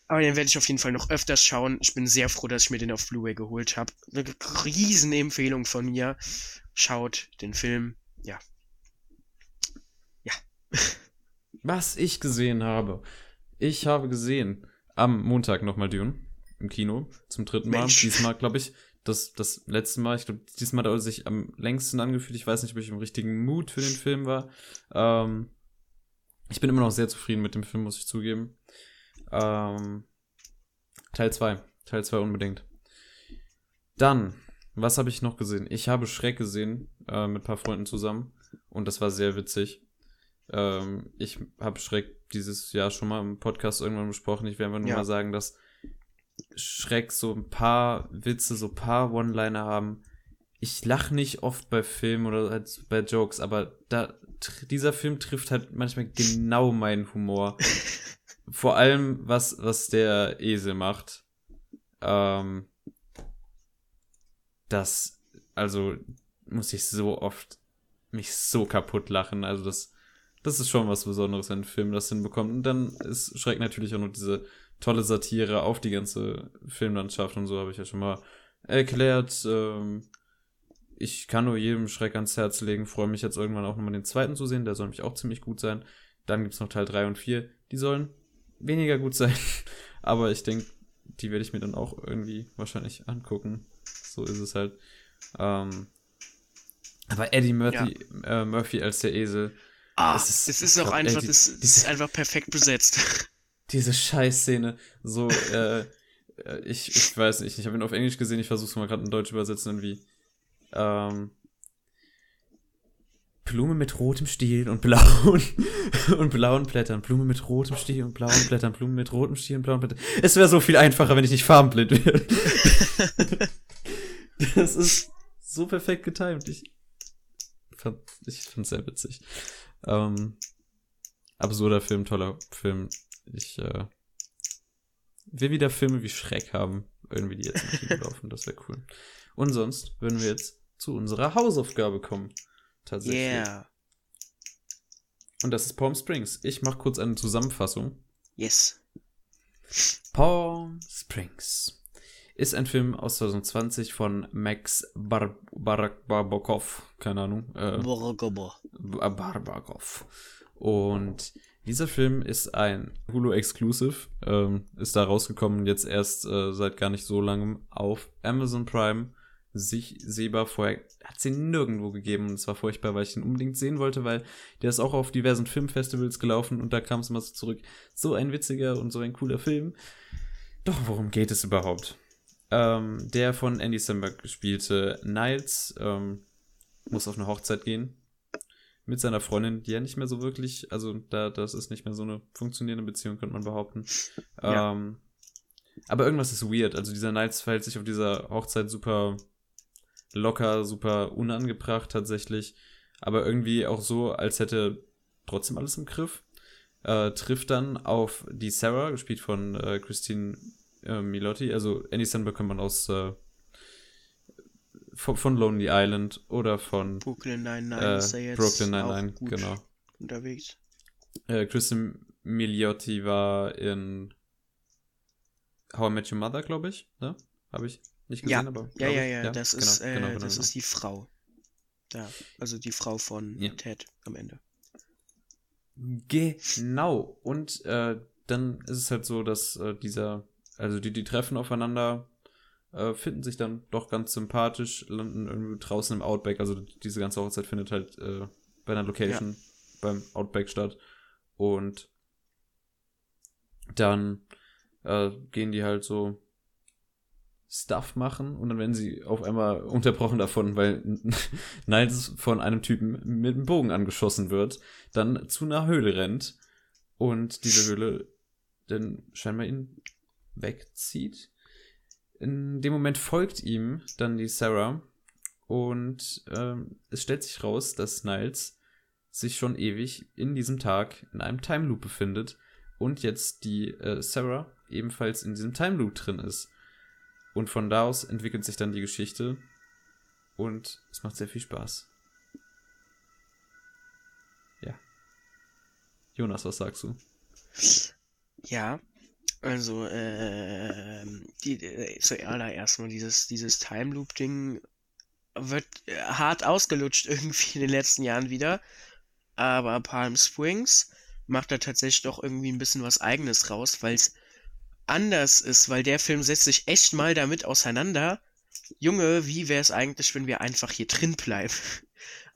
A: Aber den werde ich auf jeden Fall noch öfters schauen. Ich bin sehr froh, dass ich mir den auf Blu-ray geholt habe. Eine riesen Empfehlung von mir. Schaut den Film. Ja. Ja. [laughs]
B: Was ich gesehen habe. Ich habe gesehen am Montag nochmal Dune im Kino zum dritten Mal. Mensch. Diesmal, glaube ich, das, das letzte Mal. Ich glaube, diesmal hat er sich am längsten angefühlt. Ich weiß nicht, ob ich im richtigen Mut für den Film war. Ähm, ich bin immer noch sehr zufrieden mit dem Film, muss ich zugeben. Ähm, Teil 2. Teil 2 unbedingt. Dann, was habe ich noch gesehen? Ich habe Schreck gesehen äh, mit ein paar Freunden zusammen und das war sehr witzig. Ähm, ich habe Schreck dieses Jahr schon mal im Podcast irgendwann besprochen. Ich werde einfach nur ja. mal sagen, dass Schreck so ein paar Witze, so ein paar One-Liner haben. Ich lache nicht oft bei Filmen oder halt bei Jokes, aber da, dieser Film trifft halt manchmal genau meinen Humor. [laughs] Vor allem, was, was der Esel macht. Ähm, das, also, muss ich so oft mich so kaputt lachen. Also, das, das ist schon was Besonderes, wenn ein Film das hinbekommt. Und dann ist Schreck natürlich auch noch diese tolle Satire auf die ganze Filmlandschaft und so, habe ich ja schon mal erklärt. Ähm, ich kann nur jedem Schreck ans Herz legen. Freue mich jetzt irgendwann auch nochmal den zweiten zu sehen. Der soll mich auch ziemlich gut sein. Dann gibt es noch Teil 3 und 4. Die sollen weniger gut sein. [laughs] Aber ich denke, die werde ich mir dann auch irgendwie wahrscheinlich angucken. So ist es halt. Ähm, aber Eddie Murphy, ja. äh, Murphy als der Esel.
A: Ah, es ist, es ist auch einfach, das, das ist [laughs] einfach perfekt besetzt.
B: Diese Scheißszene. So, äh, äh, ich, ich weiß nicht, ich habe ihn auf Englisch gesehen, ich versuche es mal gerade in Deutsch übersetzen, irgendwie. Ähm, Blume mit rotem Stiel und blauen [laughs] und blauen Blättern. Blume mit rotem Stiel und blauen Blättern. Blume mit rotem Stiel und blauen Blättern. Es wäre so viel einfacher, wenn ich nicht farbenblind wäre. [laughs] das ist so perfekt getimt. Ich fand, ich fand's sehr witzig. Ähm, absurder Film, toller Film. Ich äh, will wieder Filme wie Schreck haben. Irgendwie die jetzt im Kino laufen. Das wäre cool. Und sonst würden wir jetzt zu unserer Hausaufgabe kommen tatsächlich. Yeah. Und das ist Palm Springs. Ich mache kurz eine Zusammenfassung.
A: Yes.
B: Palm Springs ist ein Film aus 2020 von Max Bar Bar Barbakov. Keine Ahnung. Äh, Barbakov. Und dieser Film ist ein Hulu-Exclusive. Ähm, ist da rausgekommen jetzt erst äh, seit gar nicht so langem auf Amazon Prime sich sehbar. Vorher hat sie nirgendwo gegeben und es war furchtbar, weil ich ihn unbedingt sehen wollte, weil der ist auch auf diversen Filmfestivals gelaufen und da kam es immer so zurück. So ein witziger und so ein cooler Film. Doch, worum geht es überhaupt? Ähm, der von Andy Samberg gespielte Niles ähm, muss auf eine Hochzeit gehen mit seiner Freundin, die ja nicht mehr so wirklich, also da das ist nicht mehr so eine funktionierende Beziehung, könnte man behaupten. Ja. Ähm, aber irgendwas ist weird. Also dieser Niles verhält sich auf dieser Hochzeit super locker, super unangebracht tatsächlich, aber irgendwie auch so, als hätte trotzdem alles im Griff. Äh, trifft dann auf die Sarah, gespielt von äh, Christine äh, Milotti. Also Andy Samberg kann man aus äh, von, von, Lonely Island oder von
A: Brooklyn Nine-Nine ist
B: äh, Brooklyn Nine-Nine, genau.
A: Unterwegs.
B: Äh, Christine Miliotti war in How I Met Your Mother, glaube ich. Ne? Habe ich nicht gesehen,
A: ja.
B: aber.
A: Ja, ja, ja, ja, das, genau, ist, äh, genau, genau, das ist die Frau. Ja, also die Frau von ja. Ted am Ende.
B: Genau. Und äh, dann ist es halt so, dass äh, dieser, also die, die treffen aufeinander, äh, finden sich dann doch ganz sympathisch, landen irgendwie draußen im Outback. Also diese ganze Hochzeit findet halt äh, bei einer Location ja. beim Outback statt. Und dann äh, gehen die halt so Stuff machen und dann werden sie auf einmal unterbrochen davon, weil [laughs] Niles von einem Typen mit einem Bogen angeschossen wird, dann zu einer Höhle rennt und diese Höhle dann scheinbar ihn wegzieht. In dem Moment folgt ihm dann die Sarah und ähm, es stellt sich raus, dass Niles sich schon ewig in diesem Tag in einem Time Loop befindet und jetzt die äh, Sarah ebenfalls in diesem Time Loop drin ist. Und von da aus entwickelt sich dann die Geschichte und es macht sehr viel Spaß. Ja. Jonas, was sagst du?
A: Ja, also, äh, die, äh, zuallererst mal dieses, dieses Time Loop-Ding wird äh, hart ausgelutscht [laughs] irgendwie in den letzten Jahren wieder. Aber Palm Springs macht da tatsächlich doch irgendwie ein bisschen was Eigenes raus, weil es anders ist, weil der Film setzt sich echt mal damit auseinander. Junge, wie wäre es eigentlich, wenn wir einfach hier drin bleiben? [laughs]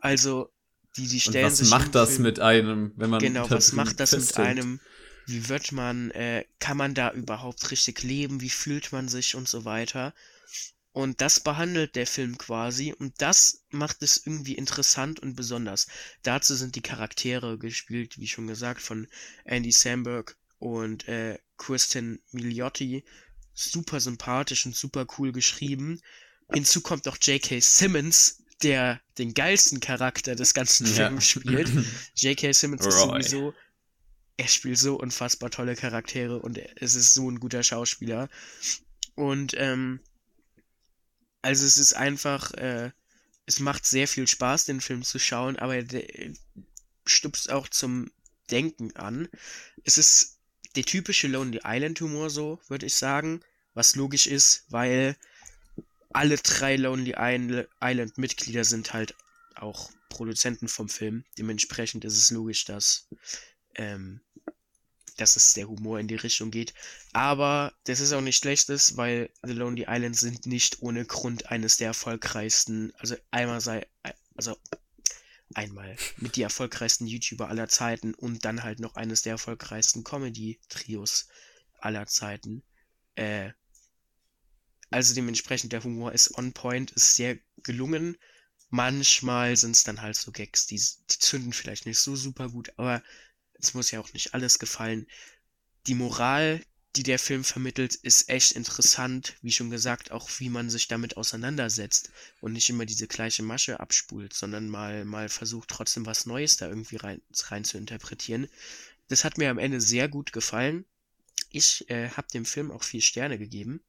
A: Also, die, die stellen
B: Und was sich. Was macht das Film, mit einem, wenn man.
A: Genau, was macht das mit einem, wie wird man, äh, kann man da überhaupt richtig leben, wie fühlt man sich und so weiter. Und das behandelt der Film quasi und das macht es irgendwie interessant und besonders. Dazu sind die Charaktere gespielt, wie schon gesagt, von Andy Samberg und äh, Kristen Milioti. Super sympathisch und super cool geschrieben. Hinzu kommt noch J.K. Simmons, der den geilsten Charakter des ganzen ja. Films spielt. [laughs] J.K. Simmons Roy. ist sowieso, er spielt so unfassbar tolle Charaktere und es ist so ein guter Schauspieler. Und ähm, also es ist einfach, äh, es macht sehr viel Spaß, den Film zu schauen, aber der stupst auch zum Denken an. Es ist der typische Lonely Island Humor so, würde ich sagen, was logisch ist, weil alle drei Lonely Island Mitglieder sind halt auch Produzenten vom Film. Dementsprechend ist es logisch, dass ähm, dass es der Humor in die Richtung geht. Aber das ist auch nicht schlechtes, weil The Lonely Islands sind nicht ohne Grund eines der erfolgreichsten, also einmal sei, also einmal mit die erfolgreichsten YouTuber aller Zeiten und dann halt noch eines der erfolgreichsten Comedy-Trios aller Zeiten. Äh, also dementsprechend der Humor ist on point, ist sehr gelungen. Manchmal sind es dann halt so Gags, die, die zünden vielleicht nicht so super gut, aber es muss ja auch nicht alles gefallen. Die Moral, die der Film vermittelt, ist echt interessant. Wie schon gesagt, auch wie man sich damit auseinandersetzt und nicht immer diese gleiche Masche abspult, sondern mal, mal versucht, trotzdem was Neues da irgendwie rein, rein zu interpretieren. Das hat mir am Ende sehr gut gefallen. Ich äh, habe dem Film auch vier Sterne gegeben.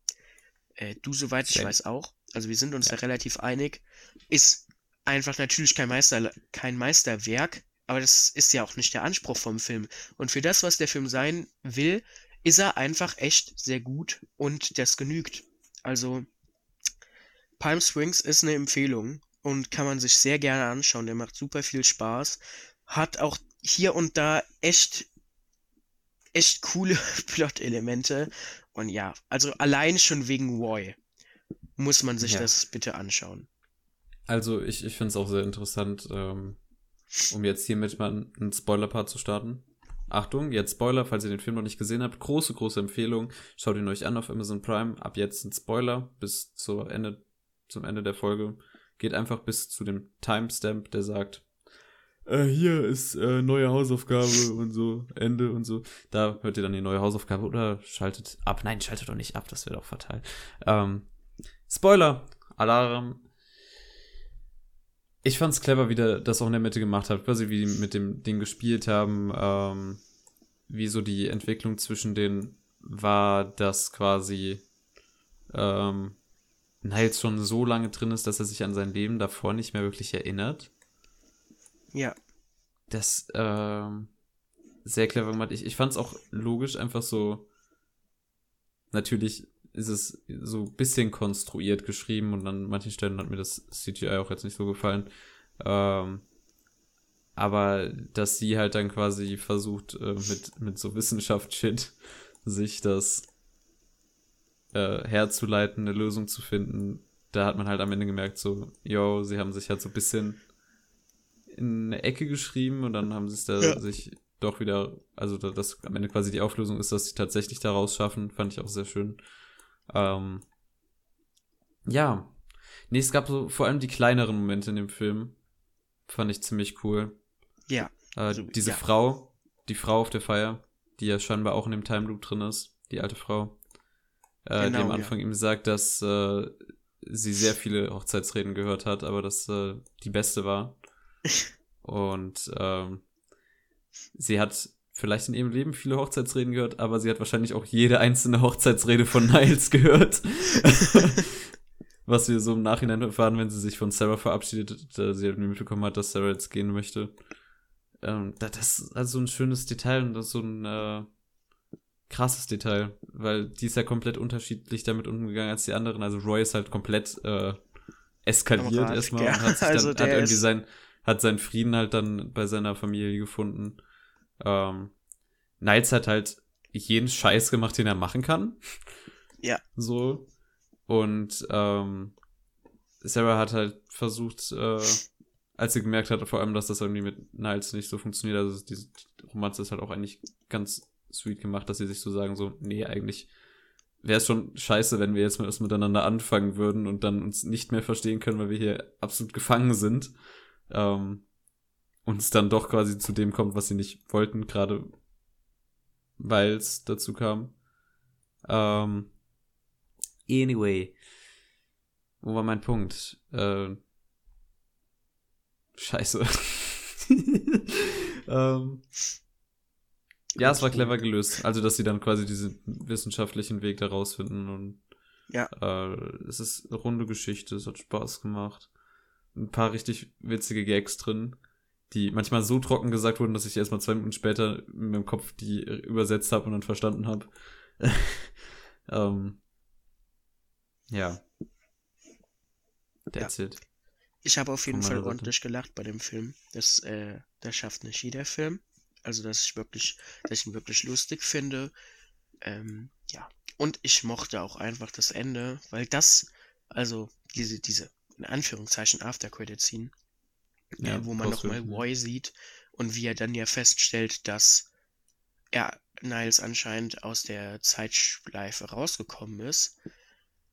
A: Äh, du, soweit ich weiß, auch. Also wir sind uns ja. da relativ einig. Ist einfach natürlich kein Meister, kein Meisterwerk, aber das ist ja auch nicht der Anspruch vom Film. Und für das, was der Film sein will, ist er einfach echt sehr gut und das genügt. Also, Palm Springs ist eine Empfehlung und kann man sich sehr gerne anschauen. Der macht super viel Spaß. Hat auch hier und da echt, echt coole [laughs] Plot-Elemente. Und ja, also allein schon wegen Roy muss man sich ja. das bitte anschauen.
B: Also ich, ich finde es auch sehr interessant, ähm, um jetzt hiermit mal einen Spoiler-Part zu starten. Achtung, jetzt Spoiler, falls ihr den Film noch nicht gesehen habt. Große, große Empfehlung. Schaut ihn euch an auf Amazon Prime. Ab jetzt ein Spoiler bis zu Ende, zum Ende der Folge. Geht einfach bis zu dem Timestamp, der sagt, äh, hier ist äh, neue Hausaufgabe [laughs] und so, Ende und so. Da hört ihr dann die neue Hausaufgabe oder schaltet ab. Nein, schaltet doch nicht ab, das wäre doch fatal. Ähm, Spoiler, Alarm, ich fand's clever, wie der das auch in der Mitte gemacht hat, quasi wie die mit dem Ding gespielt haben, ähm, wie so die Entwicklung zwischen denen war, dass quasi ähm, Niles schon so lange drin ist, dass er sich an sein Leben davor nicht mehr wirklich erinnert.
A: Ja.
B: Das, ähm, sehr clever gemacht. Ich, ich fand's auch logisch, einfach so, natürlich ist es so ein bisschen konstruiert geschrieben und an manchen Stellen hat mir das CGI auch jetzt nicht so gefallen. Ähm, aber dass sie halt dann quasi versucht, äh, mit, mit so Wissenschaftsshit sich das äh, herzuleiten, eine Lösung zu finden, da hat man halt am Ende gemerkt, so, yo, sie haben sich halt so ein bisschen in eine Ecke geschrieben und dann haben sie es da ja. sich doch wieder, also dass am Ende quasi die Auflösung ist, dass sie tatsächlich da rausschaffen, fand ich auch sehr schön. Ähm, ja. Nee, es gab so vor allem die kleineren Momente in dem Film. Fand ich ziemlich cool.
A: Ja.
B: Äh, also, diese ja. Frau, die Frau auf der Feier, die ja scheinbar auch in dem Time Loop drin ist, die alte Frau, äh, genau, die am Anfang ja. ihm sagt, dass äh, sie sehr viele Hochzeitsreden gehört hat, aber dass äh, die beste war. [laughs] Und ähm, sie hat vielleicht in ihrem Leben viele Hochzeitsreden gehört, aber sie hat wahrscheinlich auch jede einzelne Hochzeitsrede von Niles gehört. [laughs] Was wir so im Nachhinein erfahren, wenn sie sich von Sarah verabschiedet, da sie halt mitbekommen hat, dass Sarah jetzt gehen möchte. Ähm, das ist also ein schönes Detail und das ist so ein äh, krasses Detail, weil die ist ja komplett unterschiedlich damit umgegangen als die anderen. Also Roy ist halt komplett äh, eskaliert erstmal ja. und hat sich dann also hat irgendwie sein hat seinen Frieden halt dann bei seiner Familie gefunden ähm, Niles hat halt jeden Scheiß gemacht, den er machen kann.
A: Ja.
B: So. Und ähm, Sarah hat halt versucht, äh, als sie gemerkt hat, vor allem, dass das irgendwie mit Niles nicht so funktioniert, also diese Romanze ist halt auch eigentlich ganz sweet gemacht, dass sie sich so sagen, so, nee, eigentlich wäre es schon scheiße, wenn wir jetzt mal erst miteinander anfangen würden und dann uns nicht mehr verstehen können, weil wir hier absolut gefangen sind. Ähm, und es dann doch quasi zu dem kommt, was sie nicht wollten, gerade weil es dazu kam. Ähm, anyway. Wo war mein Punkt? Äh, scheiße. [laughs] ähm, ja, es war clever gelöst. Also, dass sie dann quasi diesen wissenschaftlichen Weg da rausfinden und
A: ja.
B: Äh, es ist eine runde Geschichte, es hat Spaß gemacht. Ein paar richtig witzige Gags drin, die manchmal so trocken gesagt wurden, dass ich erstmal zwei Minuten später in meinem Kopf die übersetzt habe und dann verstanden habe. [laughs] ähm, ja. That's
A: ja.
B: it.
A: Ich habe auf jeden Fall Seite. ordentlich gelacht bei dem Film. Das, äh, das schafft nicht jeder Film. Also, dass ich wirklich, dass ich ihn wirklich lustig finde. Ähm, ja. Und ich mochte auch einfach das Ende, weil das, also diese, diese, in Anführungszeichen After-Credit-Scene, ja, äh, wo man nochmal Roy sieht und wie er dann ja feststellt, dass er Niles anscheinend aus der Zeitschleife rausgekommen ist.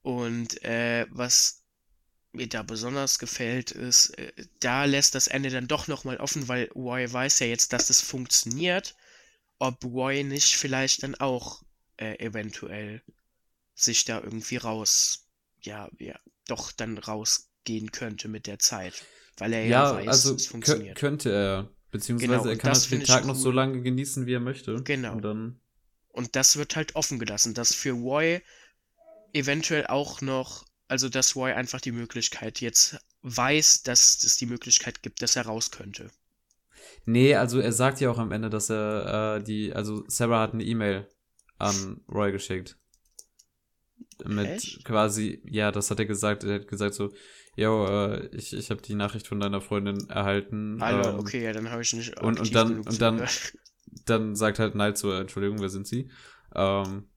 A: Und äh, was mir da besonders gefällt, ist, äh, da lässt das Ende dann doch nochmal offen, weil Roy weiß ja jetzt, dass das funktioniert, ob Roy nicht vielleicht dann auch äh, eventuell sich da irgendwie raus, ja, ja, doch dann rausgehen könnte mit der Zeit. Weil er ja, ja weiß,
B: also es funktioniert. könnte er. Beziehungsweise genau, er kann das den Tag cool. noch so lange genießen, wie er möchte.
A: Genau.
B: Und, dann
A: und das wird halt offen gelassen, dass für Roy eventuell auch noch also, dass Roy einfach die Möglichkeit jetzt weiß, dass es die Möglichkeit gibt, dass er raus könnte.
B: Nee, also er sagt ja auch am Ende, dass er äh, die, also Sarah hat eine E-Mail an Roy geschickt. Mit Echt? quasi, ja, das hat er gesagt. Er hat gesagt so, yo, äh, ich, ich habe die Nachricht von deiner Freundin erhalten.
A: Alter, ähm, okay, ja, dann habe ich nicht.
B: Und, und dann, und dann, [laughs] dann sagt halt Knight so, Entschuldigung, wer sind sie? Ähm,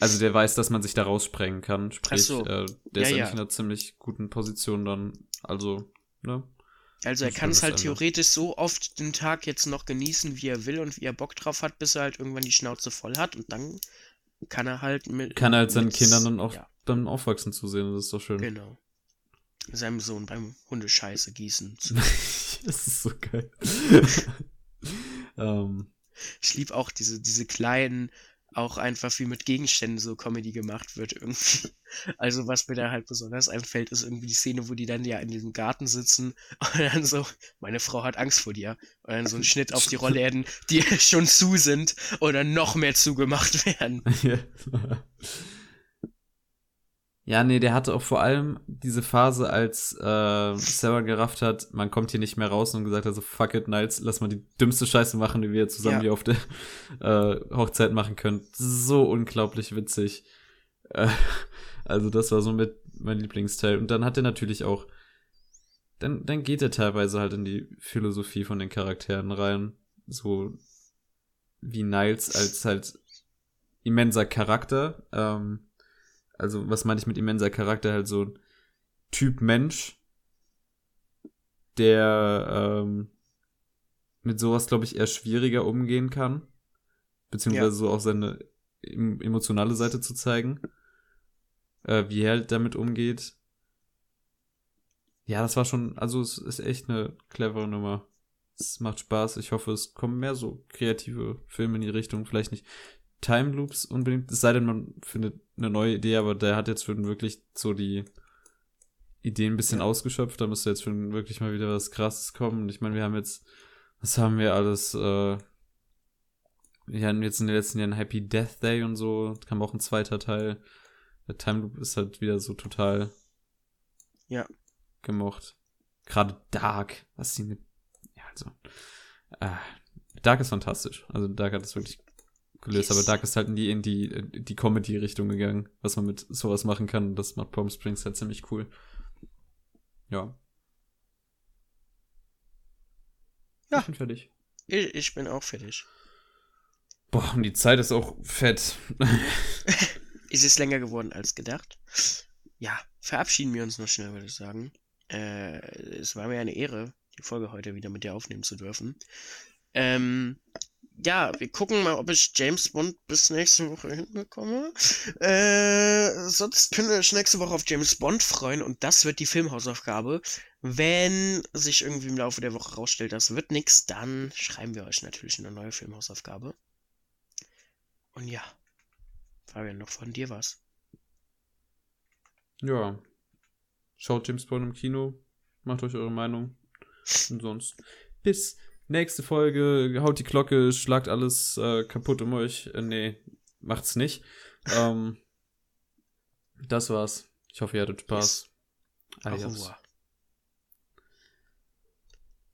B: also der weiß, dass man sich da raussprengen kann. Sprich, so. äh, der ja, ist eigentlich ja. in einer ziemlich guten Position dann. Also, ne?
A: Also er kann es halt Ende. theoretisch so oft den Tag jetzt noch genießen, wie er will und wie er Bock drauf hat, bis er halt irgendwann die Schnauze voll hat und dann kann er halt mit.
B: Kann er halt seinen Kindern dann auch ja. beim Aufwachsen zusehen, das ist doch schön.
A: Genau. Seinem Sohn beim Hundescheiße gießen. [laughs]
B: das ist so geil. um. [laughs]
A: Ähm. Ich liebe auch diese, diese kleinen auch einfach wie mit Gegenständen so Comedy gemacht wird irgendwie. [laughs] Also was mir da halt besonders einfällt, ist irgendwie die Szene, wo die dann ja in diesem Garten sitzen und dann so, meine Frau hat Angst vor dir. Und dann so ein Schnitt auf die Rollläden, die schon zu sind oder noch mehr zugemacht werden.
B: Ja, nee, der hatte auch vor allem diese Phase, als äh, Sarah gerafft hat, man kommt hier nicht mehr raus und gesagt hat, so fuck it, Niles, lass mal die dümmste Scheiße machen, die wir zusammen ja. hier auf der [laughs] äh, Hochzeit machen können. So unglaublich witzig. Äh, also das war so mit mein Lieblingsteil. Und dann hat er natürlich auch, dann, dann geht er teilweise halt in die Philosophie von den Charakteren rein. So wie Niles als halt immenser Charakter. Ähm, also was meine ich mit immenser Charakter, halt so ein Typ Mensch, der ähm, mit sowas, glaube ich, eher schwieriger umgehen kann. Beziehungsweise ja. so auch seine emotionale Seite zu zeigen. Äh, wie er halt damit umgeht. Ja, das war schon, also es ist echt eine clevere Nummer. Es macht Spaß. Ich hoffe, es kommen mehr so kreative Filme in die Richtung. Vielleicht nicht Time Loops unbedingt, es sei denn, man findet eine neue Idee, aber der hat jetzt für wirklich so die Ideen ein bisschen ja. ausgeschöpft. Da müsste jetzt schon wirklich mal wieder was Krasses kommen. Und ich meine, wir haben jetzt, was haben wir alles, äh, wir hatten jetzt in den letzten Jahren Happy Death Day und so, da kam auch ein zweiter Teil. Der Time Loop ist halt wieder so total
A: ja.
B: gemocht. Gerade Dark, was sie mit, ja, also, äh, Dark ist fantastisch. Also Dark hat es wirklich gelöst, yes. aber Dark ist halt in die, in die, die Comedy-Richtung gegangen, was man mit sowas machen kann. Das macht Palm Springs halt ziemlich cool. Ja.
A: Ja. Ich bin fertig. Ich, ich bin auch fertig.
B: Boah, und die Zeit ist auch fett. [laughs]
A: ist es länger geworden als gedacht? Ja, verabschieden wir uns noch schnell, würde ich sagen. Äh, es war mir eine Ehre, die Folge heute wieder mit dir aufnehmen zu dürfen. Ähm, ja, wir gucken mal, ob ich James Bond bis nächste Woche hinbekomme. Äh, sonst könnt ihr euch nächste Woche auf James Bond freuen und das wird die Filmhausaufgabe. Wenn sich irgendwie im Laufe der Woche rausstellt, das wird nichts, dann schreiben wir euch natürlich eine neue Filmhausaufgabe. Und ja, Fabian, noch von dir was.
B: Ja. Schaut James Bond im Kino. Macht euch eure Meinung. Und sonst. Bis nächste Folge. Haut die Glocke, schlagt alles äh, kaputt um euch. Äh, nee, macht's nicht. ähm, das war's. Ich hoffe, ihr hattet Spaß.
A: Yes. Adios.